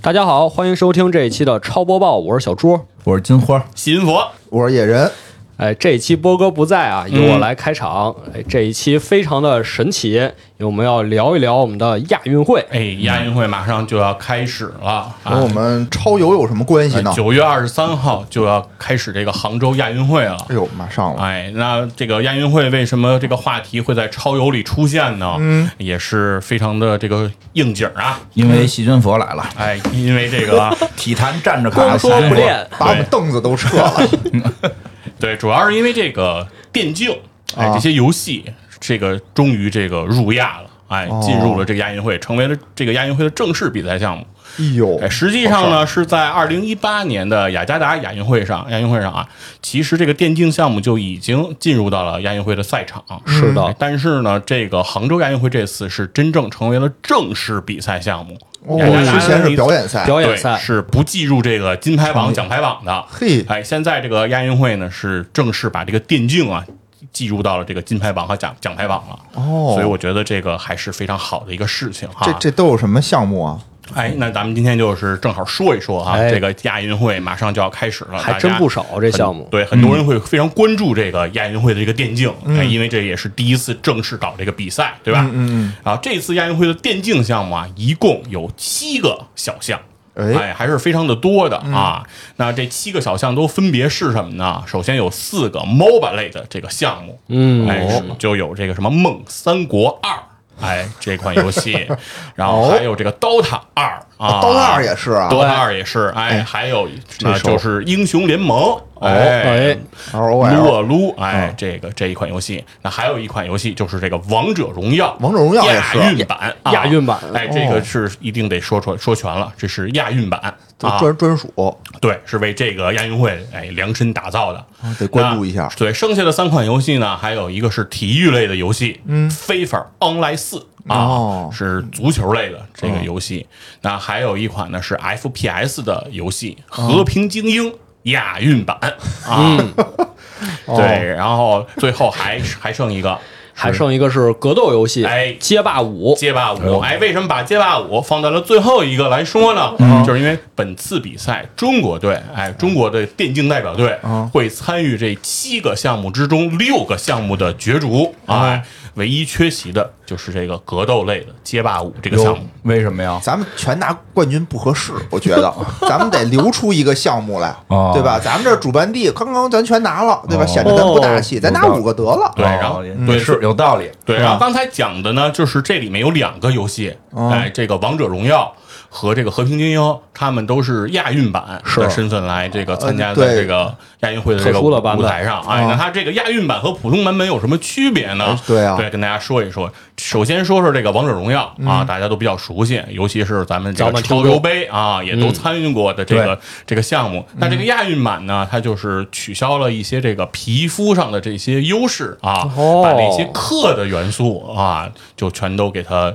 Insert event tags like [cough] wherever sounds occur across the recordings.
大家好，欢迎收听这一期的超播报，我是小朱。我是金花，喜云佛，我是野人，哎，这一期波哥不在啊，由我来开场。哎，这一期非常的神奇，因为我们要聊一聊我们的亚运会。哎，亚运会马上就要开始了，跟我们超游有什么关系呢？九月二十三号就要开始这个杭州亚运会了。哎呦，马上了！哎，那这个亚运会为什么这个话题会在超游里出现呢？嗯，也是非常的这个应景啊，因为细菌佛来了。哎，因为这个 [laughs] 体坛站着光说不练，把我们凳子都撤了。[laughs] [laughs] 对，主要是因为这个电竞，哎，这些游戏，这个终于这个入亚了，哎，进入了这个亚运会，成为了这个亚运会的正式比赛项目。哎呦，哎，实际上呢，是在二零一八年的雅加达亚运会上，亚运会上啊，其实这个电竞项目就已经进入到了亚运会的赛场。是的，但是呢，这个杭州亚运会这次是真正成为了正式比赛项目。哦，之前是表演赛，表演赛是不计入这个金牌榜、奖牌榜的。嘿，哎，现在这个亚运会呢，是正式把这个电竞啊计入到了这个金牌榜和奖奖牌榜了。哦，所以我觉得这个还是非常好的一个事情哈。这这都有什么项目啊？哎，那咱们今天就是正好说一说啊，这个亚运会马上就要开始了，还真不少这项目。对，很多人会非常关注这个亚运会的这个电竞，因为这也是第一次正式搞这个比赛，对吧？嗯嗯。啊，这次亚运会的电竞项目啊，一共有七个小项，哎，还是非常的多的啊。那这七个小项都分别是什么呢？首先有四个 MOBA 类的这个项目，嗯，哎，就有这个什么《梦三国二》。哎，这款游戏，然后还有这个《DOTA 二》啊，《DOTA 二》也是啊，《DOTA 二》也是，哎，还有那就是《英雄联盟》哎，撸啊撸，哎，这个这一款游戏，那还有一款游戏就是这个《王者荣耀》，《王者荣耀》亚运版，亚运版，哎，这个是一定得说出说全了，这是亚运版，专专属，对，是为这个亚运会哎量身打造的，得关注一下。对，剩下的三款游戏呢，还有一个是体育类的游戏，嗯，非法 Online 四啊，是足球类的这个游戏，那还有一款呢是 FPS 的游戏《和平精英》。亚运版。啊，[laughs] 对，然后最后还还剩一个，还剩一个是格斗游戏，哎，街霸五，街霸五，哎，为什么把街霸五放在了最后一个来说呢？就是因为本次比赛中国队，哎，中国的电竞代表队会参与这七个项目之中六个项目的角逐，哎。唯一缺席的就是这个格斗类的街霸五这个项目，为什么呀？咱们全拿冠军不合适，我觉得。[laughs] 咱们得留出一个项目来，对吧？咱们这主办地刚刚咱全拿了，对吧？显得咱不大气，咱拿五个得了。对，然后对是有道理。对，然后刚才讲的呢，就是这里面有两个游戏，哎，这个王者荣耀。和这个和平精英，他们都是亚运版的身份来这个参加在这个亚运会的这个舞台上。哎，那它这个亚运版和普通版本有什么区别呢？对啊，对，跟大家说一说。首先说说这个王者荣耀啊，大家都比较熟悉，尤其是咱们这个超游杯啊，也都参与过的这个这个项目。那这个亚运版呢，它就是取消了一些这个皮肤上的这些优势啊，把那些氪的元素啊，就全都给它。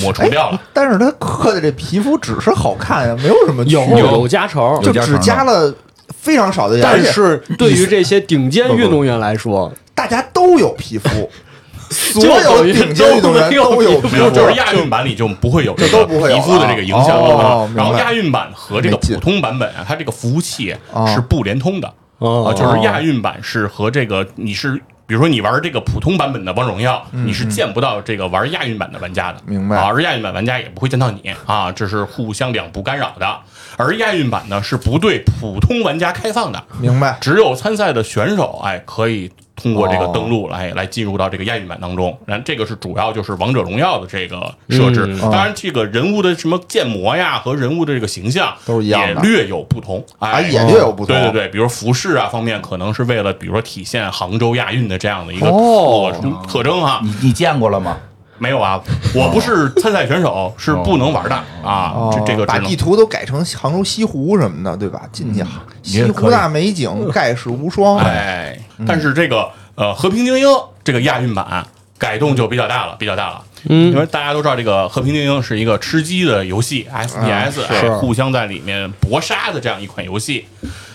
抹除掉了，但是他刻的这皮肤只是好看呀，没有什么有有加成，就只加了非常少的。但是对于这些顶尖运动员来说，[laughs] 大家都有皮肤，[laughs] 所有顶尖运动员都有，皮肤就是亚运版里就不会有这个皮肤的这个影响了。然后亚运版和这个普通版本啊，它这个服务器是不连通的啊，就是亚运版是和这个你是。比如说你玩这个普通版本的王者荣耀，你是见不到这个玩亚运版的玩家的，明白？而亚运版玩家也不会见到你啊，这是互相两不干扰的。而亚运版呢是不对普通玩家开放的，明白？只有参赛的选手哎可以。通过这个登录来来进入到这个亚运版当中，然后这个是主要就是王者荣耀的这个设置。当然，这个人物的什么建模呀和人物的这个形象都是一样的，也略有不同啊，也略有不同。对对对，比如服饰啊方面，可能是为了比如说体现杭州亚运的这样的一个特特征哈。你你见过了吗？没有啊，我不是参赛选手，是不能玩的啊。这这个把地图都改成杭州西湖什么的，对吧？进去西湖大美景，[laughs] 盖世无双。哎，但是这个。呃，和平精英这个亚运版改动就比较大了，比较大了。嗯，因为大家都知道，这个和平精英是一个吃鸡的游戏，FPS，互相在里面搏杀的这样一款游戏。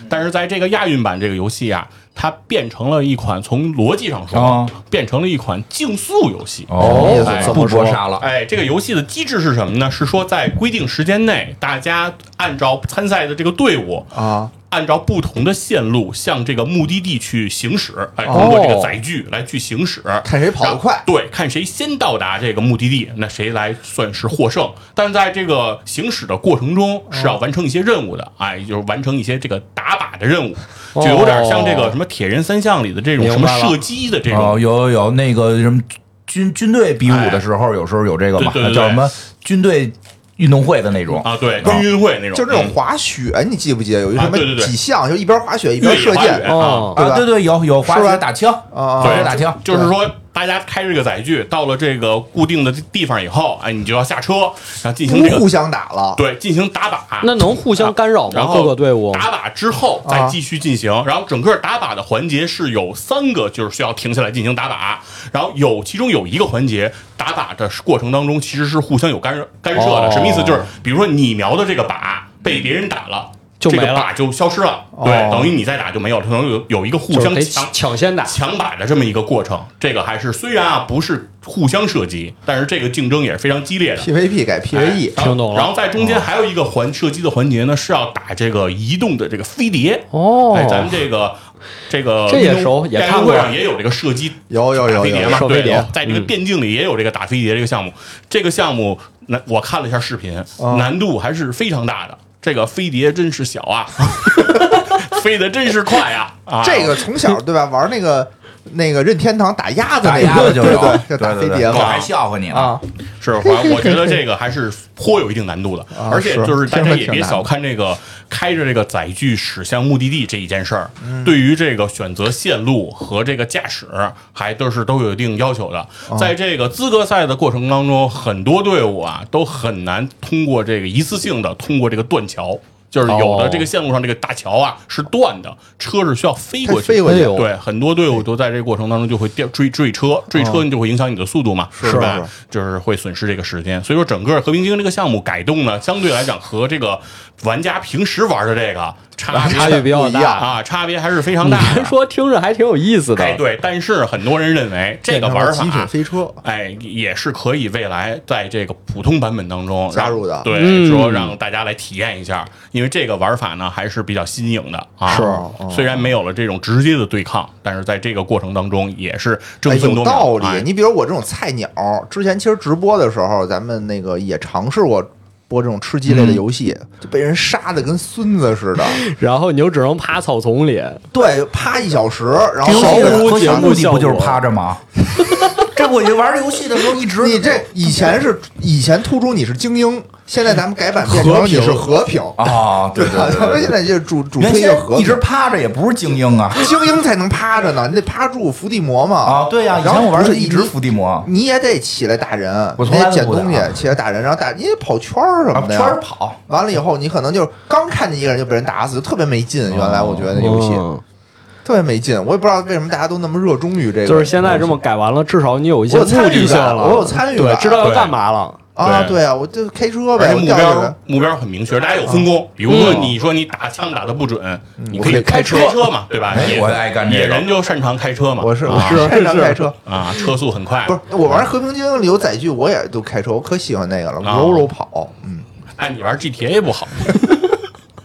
但是在这个亚运版这个游戏啊，它变成了一款从逻辑上说，哦变成了一款竞速游戏。哦。哎不说杀了，哎，这个游戏的机制是什么呢？是说在规定时间内，大家按照参赛的这个队伍啊，按照不同的线路向这个目的地去行驶，哎，哦。通过这个载具来去行驶，看谁跑得快。对，看谁先到达这个目的地，那谁来算是获胜。但在这个行驶的过程中是要完成一些任务的，哎，就是完成一些这个打的任务，就有点像这个什么铁人三项里的这种什么射击的这哦，种。有有有那个什么军军队比武的时候，有时候有这个嘛对对对，对。叫什么军队运动会的那种啊，对，军运会那种，就那种嗯。滑雪，你记不记得？有一什么几项，就一边滑雪一边射箭越野滑雪哦对对对，有有滑雪打枪啊滑雪打枪，就是说，大家开这个载具到了这个固定的地方以后，哎，你就要下车，然后进行这个互相打了。对进行打靶。那能互相干扰吗？然后各个队伍打靶之后再继续进行，然后整个打靶的环节是有三个，就是需要停下来进行打靶，然后有其中有一个环节打靶的过程当中其实是互相有干干涉的，哦什么意思？就是比如说你瞄的这个靶被别人打了，这就没了个靶就消失了，对，等于你再打就没有了，可能有有一个互就是得相抢抢先打。抢靶的这么一个过程，这个还是虽然啊不是互相射击，但是这个竞争也是非常激烈的。PVP 改 PVE，哎然后听懂了然后在中间还有一个环射击的环节呢，是要打这个移动的这个飞碟。哦哎，咱们这个这个这也运动熟也看过会上也有这个射击有有有飞碟嘛，对在这个嗯电竞里也有这个打飞碟这个项目。这个项目，那我看了一下视频，难度还是非常大的。这个飞碟真是小啊，[laughs] 飞得真是快啊！啊，这个从小对吧？玩那个那个任天堂打鸭子打那个，鸭子就有，对对，对就打飞对对，我还笑话你呢。啊，是，我我觉得这个还是颇有一定难度的，啊而且就是大听家也别小看这个开着这个载具驶向目的地这一件事儿，嗯。对于这个选择线路和这个驾驶还都是都有一定要求的。哦在这个资格赛的过程当中，很多队伍啊都很难通过这个一次性的通过这个断桥。就是有的这个线路上这个大桥啊是断的，车是需要飞过去，飞过去对，很多队伍都在这个过程当中就会掉追追车，追车你就会影响你的速度嘛，是吧？就是会损失这个时间。所以说，整个和平精英这个项目改动呢，相对来讲和这个玩家平时玩的这个差别差距比较大。啊，差别还是非常大说，听着还挺有意思的。哎，对，但是很多人认为这个玩变成了极品法。飞车，哎，也是可以未来在这个普通版本当中加入的对，嗯说让大家来体验一下，因为这个玩法呢还是比较新颖的啊。是哦虽然没有了这种直接的对抗，但是在这个过程当中也是哎争分夺秒。有道理哎。你比如我这种菜鸟，之前其实直播的时候，咱们那个也尝试过播这种吃鸡类的游戏，就被人杀的跟孙子似的。[laughs] 然后你就只能趴草丛里，对，趴一小时，然后毫无节目效目的不就是果趴着吗？[laughs] 这我玩游戏的时候一直你这以前是以前突出你是精英，现在咱们改版变成你是和平，啊，对对咱们 [laughs] 现在就主主原推一个和平一直，趴着也不是精英啊 [laughs] 精英才能趴着呢，你得趴住伏地魔嘛。啊，对呀，以然后前我玩的一直伏地魔你也得起来打人，我从来你得捡东西，起来打人，然后打你得跑圈儿什啊么的呀，圈儿跑，完了以后，你可能就刚看见一个人就被人打死，就特别没劲。原来我觉得那游戏嗯特别没劲，我也不知道为什么大家都那么热衷于这个。就是现在这么改完了，至少你有一些参与目的性了，我有参与，感知道要干嘛了。啊，对。对啊，我就开车呗，目标目标很明确，大家有分工。比如说，你说你打枪打的不准，你可以开车开车。车嘛，对吧？我爱干这个。野人就擅长开车嘛。我是我啊是擅长开车，啊，车速很快。不是我玩和平精英里有载具，我也都开车，我可喜欢那个了，啊。柔柔跑，嗯，哎，你玩 GTA 不好 [laughs]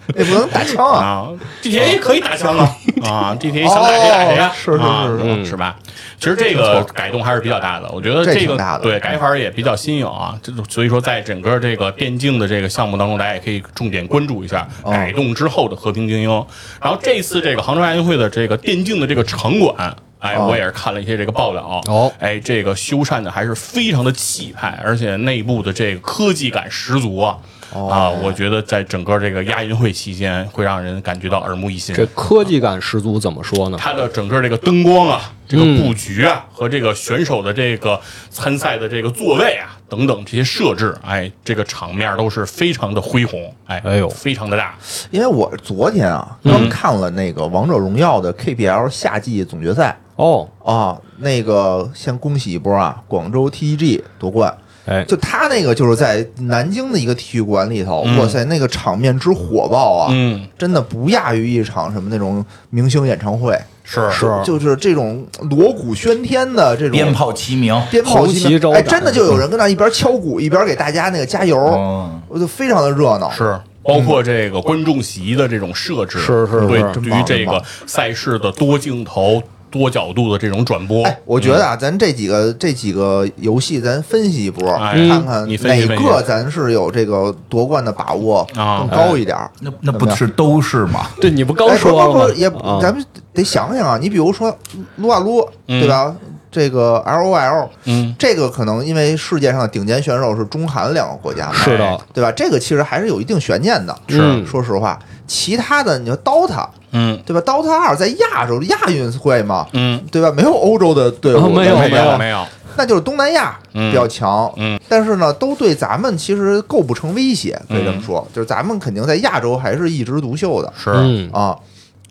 [laughs] 那不能打枪啊，地铁 a 可以打枪啊。啊，GTA 想打谁打谁啊，哦是是啊是是。嗯是吧？其实这个改动还是比较大的，我觉得这这个对改法也比较新颖啊。这所以说，在整个这个电竞的这个项目当中，大家也可以重点关注一下哦。改动之后的和平精英。然后这次这个杭州亚运会的这个电竞的这个场馆。哎，哦。我也是看了一些这个报道。哦。哎，这个修缮的还是非常的气派，而且内部的这个科技感十足啊！哦啊，我觉得在整个这个亚运会期间，会让人感觉到耳目一新。这科技感十足，怎么说呢？它的整个这个灯光啊，这个嗯布局啊，和这个选手的这个参赛的这个座位啊等等这些设置，哎，这个场面都是非常的恢宏，哎，哎呦非常的大。因为我昨天啊刚看了那个王者荣耀的 KPL 夏季总决赛哦，啊，那个先恭喜一波啊，广州 TEG 夺冠。哎，就他那个就是在南京的一个体育馆里头，哇塞，那个场面之火爆啊，嗯，真的不亚于一场什么那种明星演唱会，是。是。就是这种锣鼓喧天的这种鞭炮齐鸣，鞭炮红旗招哎，真的就有人跟那一边敲鼓一边给大家那个加油，嗯，我就非常的热闹。是。包括这个观众席的这种设置，是是是。对对于这个赛事的多镜头、多角度的这种转播，哎，我觉得啊，咱这几个这几个游戏，咱分析一波，哎看看哪个咱是有这个夺冠的把握啊更高一点儿。那那不是都是吗？对你不刚哎，不说了吗不不，？也啊咱们得想想啊。你比如说撸啊撸，对吧？这个 L O L，嗯，这个可能因为世界上的顶尖选手是中韩两个国家嘛，是的，对吧？这个其实还是有一定悬念的。是。说实话，其他的你说 DOTA，嗯。对吧？DOTA 二在亚洲亚运会嘛，嗯，对吧？没有欧洲的队伍，啊没有没有。没有，那就是东南亚嗯。比较强，嗯，但是呢，都对咱们其实构不成威胁，可以这么说，就是咱们肯定在亚洲还是一枝独秀的。是。嗯，啊。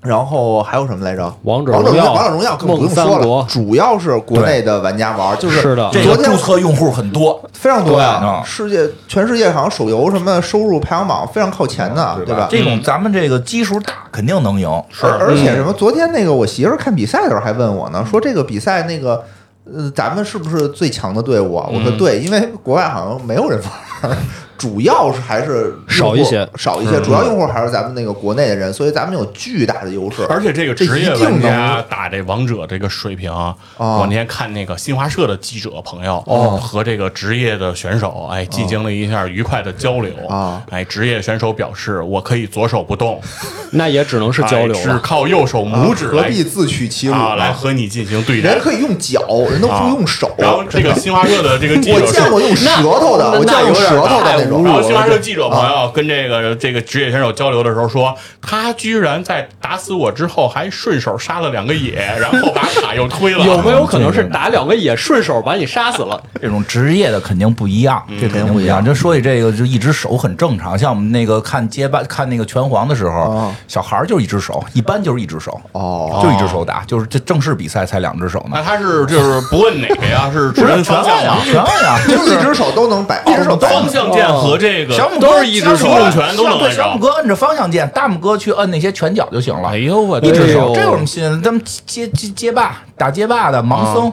然后还有什么来着？王者王者荣耀，荣耀王者荣耀更不用说了，主要是国内的玩家玩，就是是的这个昨天注册用户很多，非常多呀啊，世界全世界好像手游什么收入排行榜非常靠前的，对吧？这种咱们这个基数大，肯定能赢。是而而且什么？昨天那个我媳妇儿看比赛的时候还问我呢，说这个比赛那个呃，咱们是不是最强的队伍啊？我说对，因为国外好像没有人玩儿，主要是还是少一些少一些，主要用户还是咱们那个国内的人，所以咱们有巨大的优势。而且这个职业玩家打这王者这个水平我那天看那个新华社的记者朋友哦和这个职业的选手，哎，进行了一下愉快的交流啊哎，职业选手表示，我可以左手不动，[laughs] 那也只能是交流哎只。靠右手拇指来何必自取其辱啊，来？和你进行对战。人可以用脚，人都不用手。然后这个新华社的这个记我者我。见过用舌头的，我见过用舌头的然。后新华社记者朋友跟这个这个职业选手交流的时候说，他居然在打死我之后还顺手杀了两个野，然后把卡又推了。[laughs] 有没有可能是 [laughs] 打两个野顺手把你杀死了？这种职业的肯定不一样，这肯定不一样。就说起这个，就一只手很正常。像我们那个看街霸、[laughs] 看那个拳皇的时候哦，小孩儿就一只手，一般就是一只手，哦就一只手打。就是这正式比赛才两只手呢那。他是就是不问哪个呀？是只问方向呀吗？，全按呀，就一只手都能摆，一只手方向键和这个小拇哥是一只手小拇哥重拳都能对。小拇哥摁着方向键，大拇哥去摁那些拳脚就行了。哎呦我一只手，哎呦这有什么新鲜？咱们街街街霸打街霸的盲僧，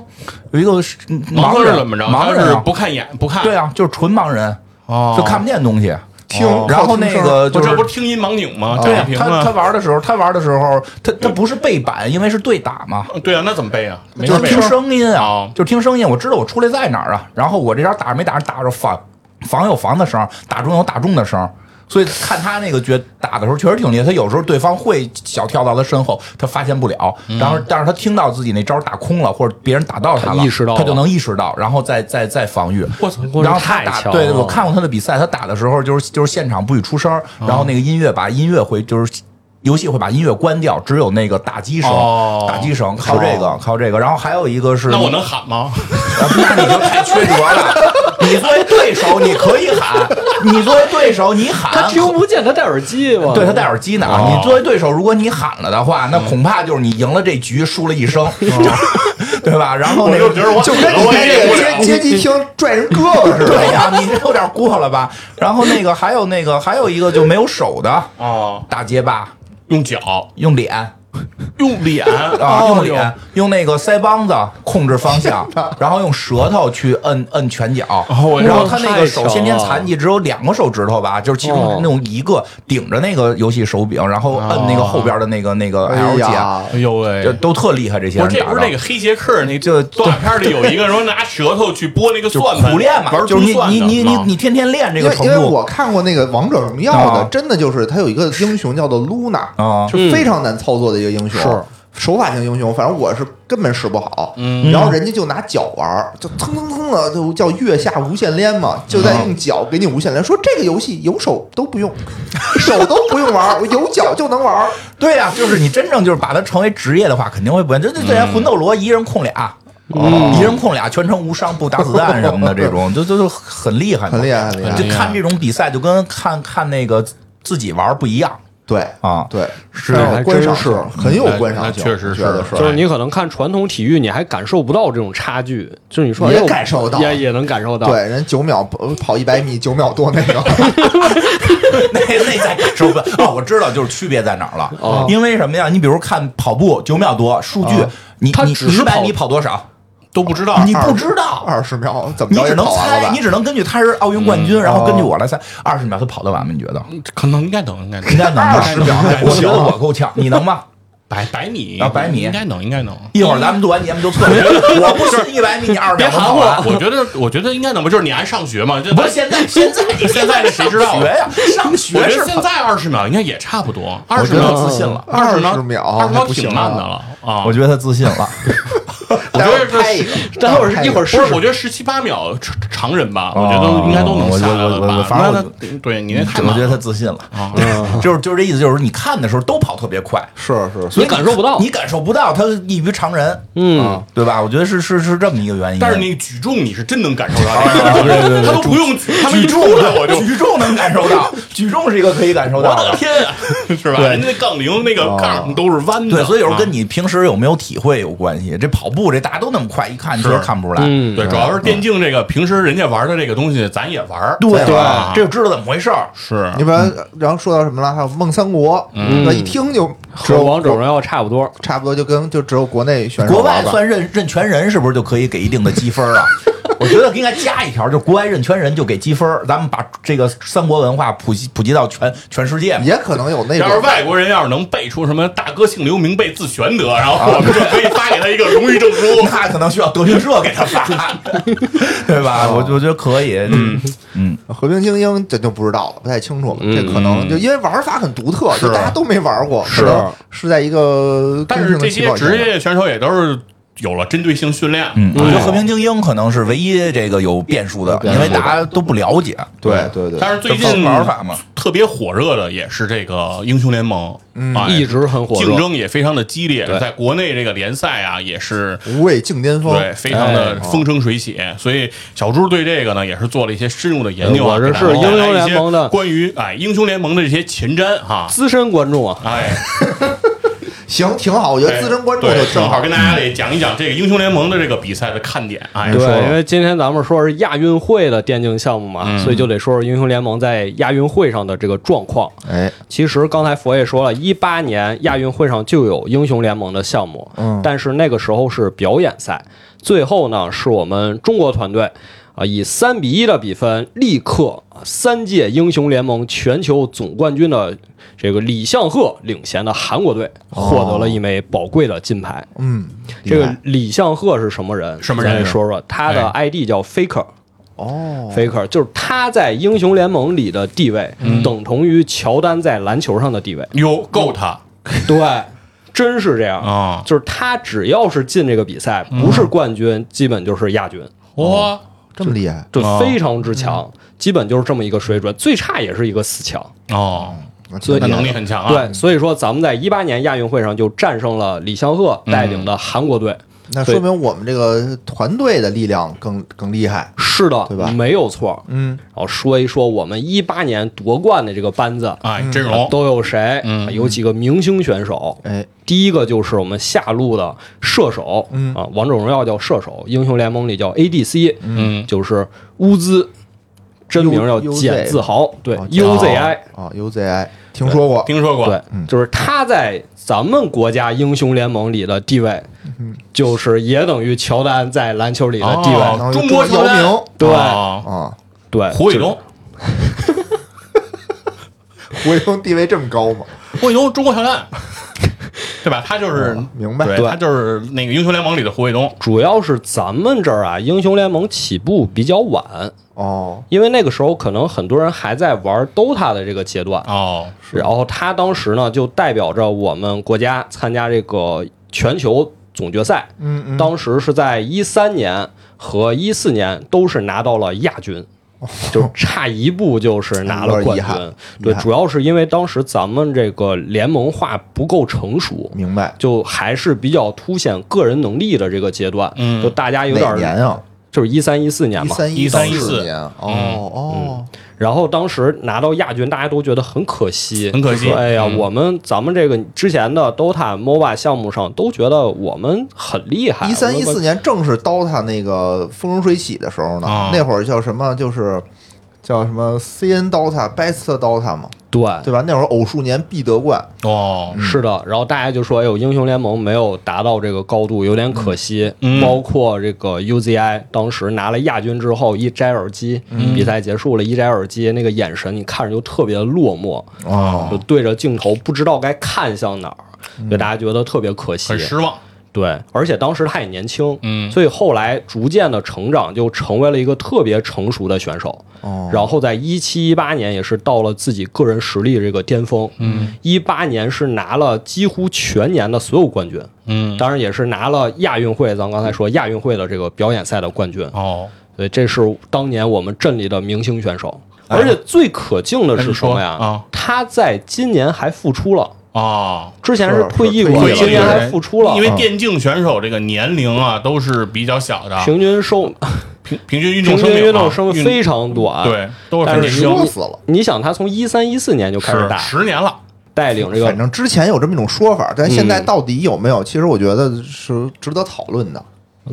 有一个盲盲人怎么着？盲人啊不看眼不看。对啊，就是纯盲人，哦就看不见东西。听然后那个我就是这不是听音盲拧吗？对啊他他啊。玩的时候，他玩的时候，他他不是背板，因为是对打嘛，对啊，那怎么背啊？没就是听。声音啊哦，就是听声音，我知道我出来在哪儿啊。然后我这招打着没打着，打着防防有防的声儿，打中有打中的声儿。所以看他那个觉打的时候确实挺厉害，他有时候对方会小跳到他身后，他发现不了，然后但是他听到自己那招打空了，或者别人打到他了，他意识到他就能意识到，然后再再再防御。然后他打，对我看过他的比赛，他打的时候就是就是现场不许出声儿，然后那个音乐把音乐会就是。游戏会把音乐关掉，只有那个打击声，哦打击声靠这个，靠这个。然后还有一个是，那我能喊吗？[laughs] 啊那你就太缺德了。你作为对手，你可以喊；你作为对手，你喊。[laughs] 他听不见，他戴耳机吗？对他戴耳机呢。哦你作为对手，如果你喊了的话，那恐怕就是你赢了这局，输了一生，[laughs] 对吧？然后那个我就觉得我就跟你在这个也不了街街机厅拽人胳膊 [laughs] 似的。对呀，你这有点过了吧？然后那个还有那个还有一个就没有手的哦，打街霸，用脚，用脸。[laughs] 用脸啊，哦用脸，用那个腮帮子控制方向，[laughs] 然后用舌头去摁摁拳脚。然后他那个手先天残疾，只有两个手指头吧，就是其中哦。那种一个顶着那个游戏手柄，然后摁那个后边的那个那个哎 L 键，呀，哎呦喂。这！都特厉害。这些不是。不是那个黑杰克那就动画片里有一个说拿舌头去拨那个 [laughs] 就算盘，苦练嘛，就是你你你你啊。你天天练这因为因为我看过那个王者荣耀的，啊。真的就是他有一个英雄叫做 Luna，啊，是非常难操作的一个英雄，是手法型英雄，反正我是根本使不好。嗯然后人家就拿脚玩儿，就蹭蹭蹭的，就叫月下无限连嘛，就在用脚给你无限连。说这个游戏有手都不用，手都不用玩儿，我有脚就能玩儿。[laughs] 对呀，就是你真正就是把它成为职业的话，肯定会不一样。这这这魂斗罗一人控俩。哦一人控俩，全程无伤，不打子弹什么的，这种就就就很厉害，很厉害很厉害就看这种比赛，就跟看看那个自己玩不一样。对啊对，是观赏是很有观赏性，确实是我觉得就是你可能看传统体育，你还感受不到这种差距，就是你说也感受到也也能感受到。对，人九秒跑跑一百米，九秒多那个，[laughs] 那那在感受不啊？我知道，就是区别在哪儿了。哦因为什么呀？你比如看跑步九秒多，数据啊你你他只是跑一百米跑多少？都不知道。你不知道，二十秒怎么着你只能猜，你？只能根据他是奥运冠军，然后根据我来猜，二十秒他跑得完吗？你觉得？可能应该能，应该能应该能吧？20秒行我觉得我够呛，你能吗？[laughs] 百百米啊百米应该能，应该能。一会儿咱们录完节目就测试，[laughs] 我不信一百米你二十别秒能含糊。我觉得我觉得应该能吧，就是你还上学嘛，这不是现在，[laughs] 现在现在这谁知道啊学呀？上学是觉得现在二十秒应该也差不多，二十秒自信了二十秒二十秒不行挺慢的啊了啊。我觉得他自信了。[laughs] 我觉得这拍一个，待会儿一会儿不是，我觉得十七八秒常常人吧，我觉得应该都能下来了我我我吧。反正我那那对你那太我觉得他自信了，啊。就是就是这意思，就是你看的时候都跑特别快，是是，所以你感受不到你感受不到，他异于常人，嗯，对吧？我觉得是是是这么一个原因。但是你举重你是真能感受到他都不用举，他们一举重我就举重能感受到，举重是一个可以感受到的。的天啊，[laughs] 是吧？对人家那杠铃那个杠都是弯的，对，所以有时候啊跟你平时有没有体会有关系。这跑步这大家都那么快，一看其实是看不出来。嗯，对，主要是电竞这个平时人家玩的这个东西，咱也玩。对对啊这就知道怎么回事儿。是你比如然后说到什么了？还有梦三国，嗯那一听就只和有王者荣耀差不多。差不多就跟就只有国内选手国外算认认全人，是不是就可以给一定的积分啊？[laughs] 我觉得应该加一条，就国外认全人就给积分。咱们把这个三国文化普及普及到全全世界。也可能有那种要是外国人要是能背出什么大哥姓刘名备字玄德，然后我们就可以发给他一个荣誉证书。[laughs] 那可能需要德云社给他发，[laughs] 对吧？我我觉得可以。嗯嗯，和平精英，这就不知道了，不太清楚了。嗯这可能就因为玩法很独特，就大家都没玩过，是是在一个但是这些职业选手也都是有了针对性训练。嗯，我觉得和平精英可能是唯一这个有变数的，因为大家都不了解。对对。对，但是最近玩法嘛，特别火热的也是这个英雄联盟，啊一直很火热。竞争也非常的激烈，在国内这个联赛啊也是无畏竞巅峰，对非常的哎。风生水起。所以小猪对这个呢也是做了一些深入的研究啊。我这是英雄联盟的关于哎英雄联盟的这些前瞻哈。资深观众啊，哎，[laughs] 行，挺好，我觉得资深观众就正好跟大家得讲一讲这个英雄联盟的这个比赛的看点。哎，对，因为今天咱们说是亚运会的电竞项目嘛，嗯所以就得说说英雄联盟在亚运会上的这个状况。哎，其实刚才佛爷说了，一八年亚运会上就有英雄联盟的项目，嗯但是那个时候是表演赛，最后呢是我们中国团队啊以三比一的比分力克啊三届英雄联盟全球总冠军的这个李相赫领衔的韩国队，获得了一枚宝贵的金牌。嗯，这个李相赫是什么人？什么人说说他的 ID 叫 Faker。哦，Faker 就是他在英雄联盟里的地位，等同于乔丹在篮球上的地位。哟，够他对，真是这样。啊！就是他只要是进这个比赛，不是冠军，基本就是亚军，哇，这么厉害，就哦非常之强，基本就是这么一个水准，最差也是一个四强。哦，所以他能力很强啊。对，所以说咱们在一八年亚运会上就战胜了李相赫带领的韩国队。那说明我们这个团队的力量更更厉害。是的，对吧没有错。嗯，然后说一说我们一八年夺冠的这个班子。哎，阵容都有谁？嗯有几个明星选手。哎，第一个就是我们下路的射手，嗯啊，王者荣耀叫射手，英雄联盟里叫 ADC，嗯就是乌兹，真名叫简自豪，对哦，UZI，啊，UZI 听说过，听说过，对，就是他在咱们国家英雄联盟里的地位，就是也等于乔丹在篮球里的地位，哦中国乔丹。姚明。对哦。啊，对，胡伟东，[laughs] 胡伟东地位这么高吗？胡伟东，中国乔丹，对吧？他就是哦明白。对对。他就是那个英雄联盟里的胡卫东。主要是咱们这儿啊，英雄联盟起步比较晚，哦，因为那个时候可能很多人还在玩 DOTA 的这个阶段，哦，然后他当时呢就代表着我们国家参加这个全球总决赛，嗯嗯，当时是在一三年和一四年都是拿到了亚军。[laughs] 就差一步就是拿了冠军，对，主要是因为当时咱们这个联盟化不够成熟，明白。就还是比较凸显个人能力的这个阶段，嗯就大家有哪点年啊？就是一三一四年嘛。一三13四14年，哦哦，然后当时拿到亚军，大家都觉得很可惜，很可惜。说哎呀，嗯。我们咱们这个之前的 DOTA MOBA 项目上都觉得我们很厉害。一三一四年正是 DOTA 那个风生水起的时候呢啊，那会儿叫什么？就是叫什么 CN DOTA Best DOTA 嘛，对。对吧？那会儿偶数年必得冠，哦，是的，然后大家就说：“哎呦，英雄联盟没有达到这个高度，有点可惜。嗯包括这个 UZI 当时拿了亚军之后，一摘耳机，嗯比赛结束了，一摘耳机，那个眼神你看着就特别的落寞，哦就对着镜头不知道该看向哪儿，嗯就大家觉得特别可惜很。失望。对，而且当时他也年轻，嗯。所以后来逐渐的成长，就成为了一个特别成熟的选手。哦，然后在一七一八年也是到了自己个人实力这个巅峰。嗯，一八年是拿了几乎全年的所有冠军，嗯，当然也是拿了亚运会，咱刚才说亚运会的这个表演赛的冠军。哦，所以这是当年我们镇里的明星选手。哎。而且最可敬的是什么呀？啊。他在今年还复出了，哦，之前是是退役过，役今年还复出了。因为电竞选手这个年龄啊都是比较小的，平均寿平平均运动生命啊均运动生命非常短。，对，都是但是很年轻说，死了。你想他从一三一四年就开始是打，十年了。带领这个反正之前有这么一种说法，但现在嗯到底有没有？其实我觉得是值得讨论的。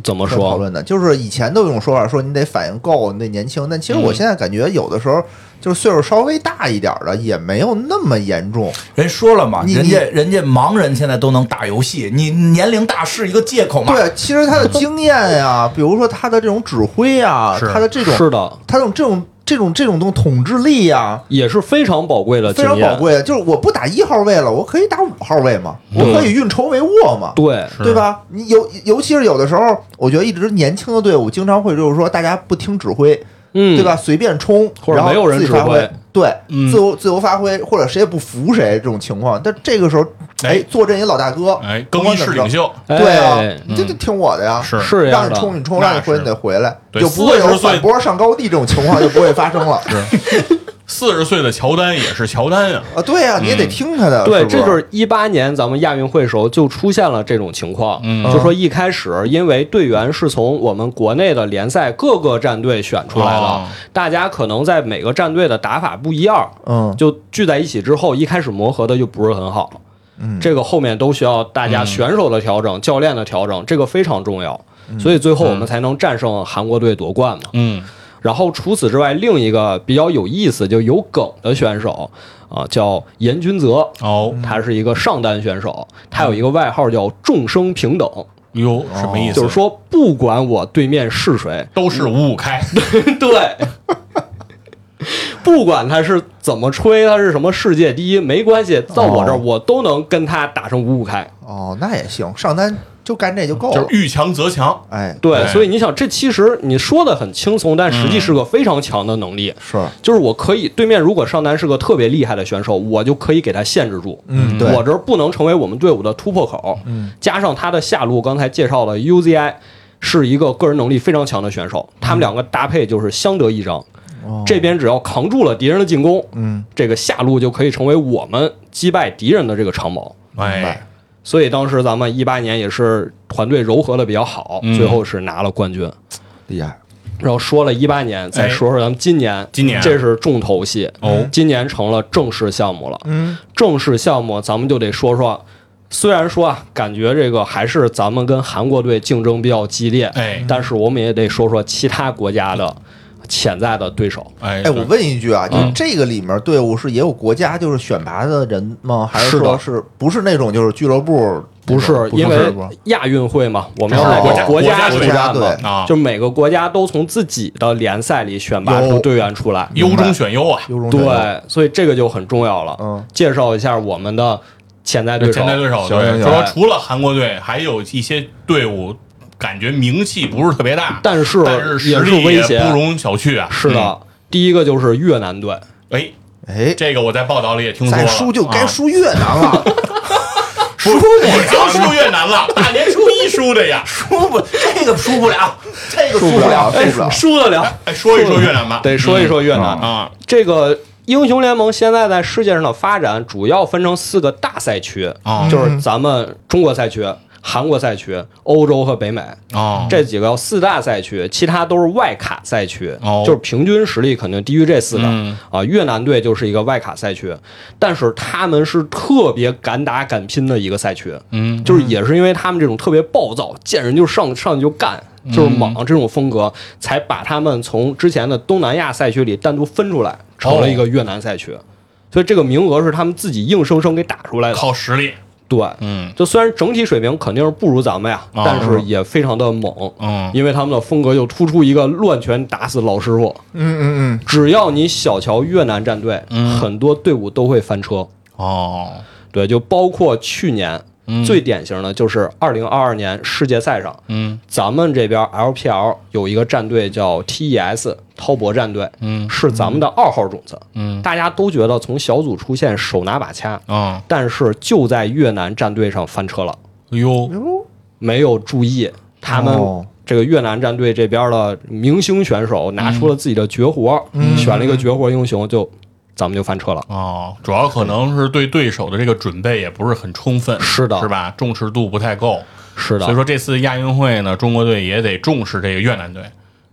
怎么说？讨论的，就是以前都有一种说法，说你得反应够，你得年轻。但其实我嗯现在感觉有的时候，就是岁数稍微大一点的，也没有那么严重。人说了嘛，你人家人家盲人现在都能打游戏，你年龄大是一个借口嘛？对，其实他的经验呀，比如说他的这种指挥呀，他的这种是的，他这种这种这种这种东统治力呀，也是非常宝贵的非。常宝贵的。就是我不打一号位了，我可以打五号位嘛，我可以运筹帷幄嘛。对，是对吧？你尤尤其是有的时候，我觉得一直年轻的队伍经常会就是说，大家不听指挥，嗯，对吧？随便冲，然后或者没有人自己发指挥挥，对，嗯自由自由发挥，或者谁也不服谁这种情况。但这个时候，哎哎，坐镇一老大哥，哎，更衣室领袖对啊哎，你这就听我的呀，是是让你冲你冲，让你回是你得回来，就不会有40岁反驳上高地这种情况就不会发生了。[laughs] 四十岁的乔丹也是乔丹啊，啊，对呀，你也得听他的，对，不这就是一八年咱们亚运会时候就出现了这种情况，嗯。就说一开始因为队员是从我们国内的联赛各个战队选出来的，哦。大家可能在每个战队的打法不一样，嗯。就聚在一起之后，一开始磨合的就不是很好。嗯，这个后面都需要大家嗯选手的调整、教练的调整，这个非常重要。所以最后我们才能战胜韩国队夺冠嘛。嗯，然后除此之外，另一个比较有意思就有梗的选手啊，叫严君泽，哦，他是一个上单选手，他有一个外号叫“众生平等哟，什么意”，思？就是说不管我对面是谁，都是五五开，[laughs] 对。不管他是怎么吹，他是什么世界第一，没关系，到我这儿哦我都能跟他打成五五开。哦，那也行，上单就干这就够了。就是遇强则强。哎，对，对所以你想，这其实你说的很轻松，但实际是个非常强的能力。是，就是我可以，对面如果上单是个特别厉害的选手，我就可以给他限制住。嗯，对，我这儿不能成为我们队伍的突破口。嗯，加上他的下路，刚才介绍了 UZI 是一个个人能力非常强的选手，他们两个搭配就是相得益彰。哦。这边只要扛住了敌人的进攻，嗯，这个下路就可以成为我们击败敌人的这个长矛。哎。白，所以当时咱们一八年也是团队柔合的比较好，嗯。最后是拿了冠军。厉害。然后说了一八年，再说说咱们今年，今年这是重头戏哦。今年成了正式项目了。嗯，正式项目咱们就得说说，虽然说啊，感觉这个还是咱们跟韩国队竞争比较激烈，哎。但是我们也得说说其他国家的潜在的对手。哎哎，我问一句啊，就嗯这个里面队伍是也有国家就是选拔的人吗？还是说是不是那种就是俱乐部？不是因为亚运会嘛，我们哦要在国家国家出队战嘛，啊，就每个国家都从自己的联赛里选拔出队员出来。优中选优啊，优中选优，对，所以这个就很重要了。嗯，介绍一下我们的潜在对手。潜在对手对，行行说除了韩国队，还有一些队伍感觉名气不是特别大，但是但是也实力是威胁。也不容小觑啊。是的，第一个就是越南队，嗯，哎，哎，这个我在报道里也听说。了，再输就该啊。输越南了，[laughs] 输不已经输越南了，[laughs] 大年初一输的呀。输不这个输不了，这个输不了，这输不了。输得了。哎，说一说越南吧，得说一说越南。啊，这个英雄联盟现在在世界上的发展主要分成四个大赛区，啊。就是咱们中国赛区、韩国赛区、欧洲和北美哦，这几个四大赛区，其他都是外卡赛区，哦。就是平均实力肯定低于这四个、嗯。啊。越南队就是一个外卡赛区，但是他们是特别敢打敢拼的一个赛区，嗯，就是也是因为他们这种特别暴躁，见人就上上去就干，就是莽这种风格，才把他们从之前的东南亚赛区里单独分出来，成了一个越南赛区。所以这个名额是他们自己硬生生给打出来的。靠实力，对，嗯就虽然整体水平肯定是不如咱们呀，哦但是也非常的猛。嗯因为他们的风格就突出一个乱拳打死老师傅。嗯嗯嗯，只要你小瞧越南战队，嗯很多队伍都会翻车。哦，对，就包括去年、最典型的就是二零二二年世界赛上，嗯。咱们这边 LPL 有一个战队叫 TES 滔博战队，嗯。是咱们的二号种子。嗯。大家都觉得从小组出现手拿把掐，啊，但是就在越南战队上翻车了，哎呦，哟，没有注意他们哦。这个越南战队这边的明星选手拿出了自己的绝活，选了一个绝活英雄，就咱们就翻车了。哦，主要可能是对对手的这个准备也不是很充分，是的是吧？重视度不太够，是的，所以说这次亚运会呢，中国队也得重视这个越南队，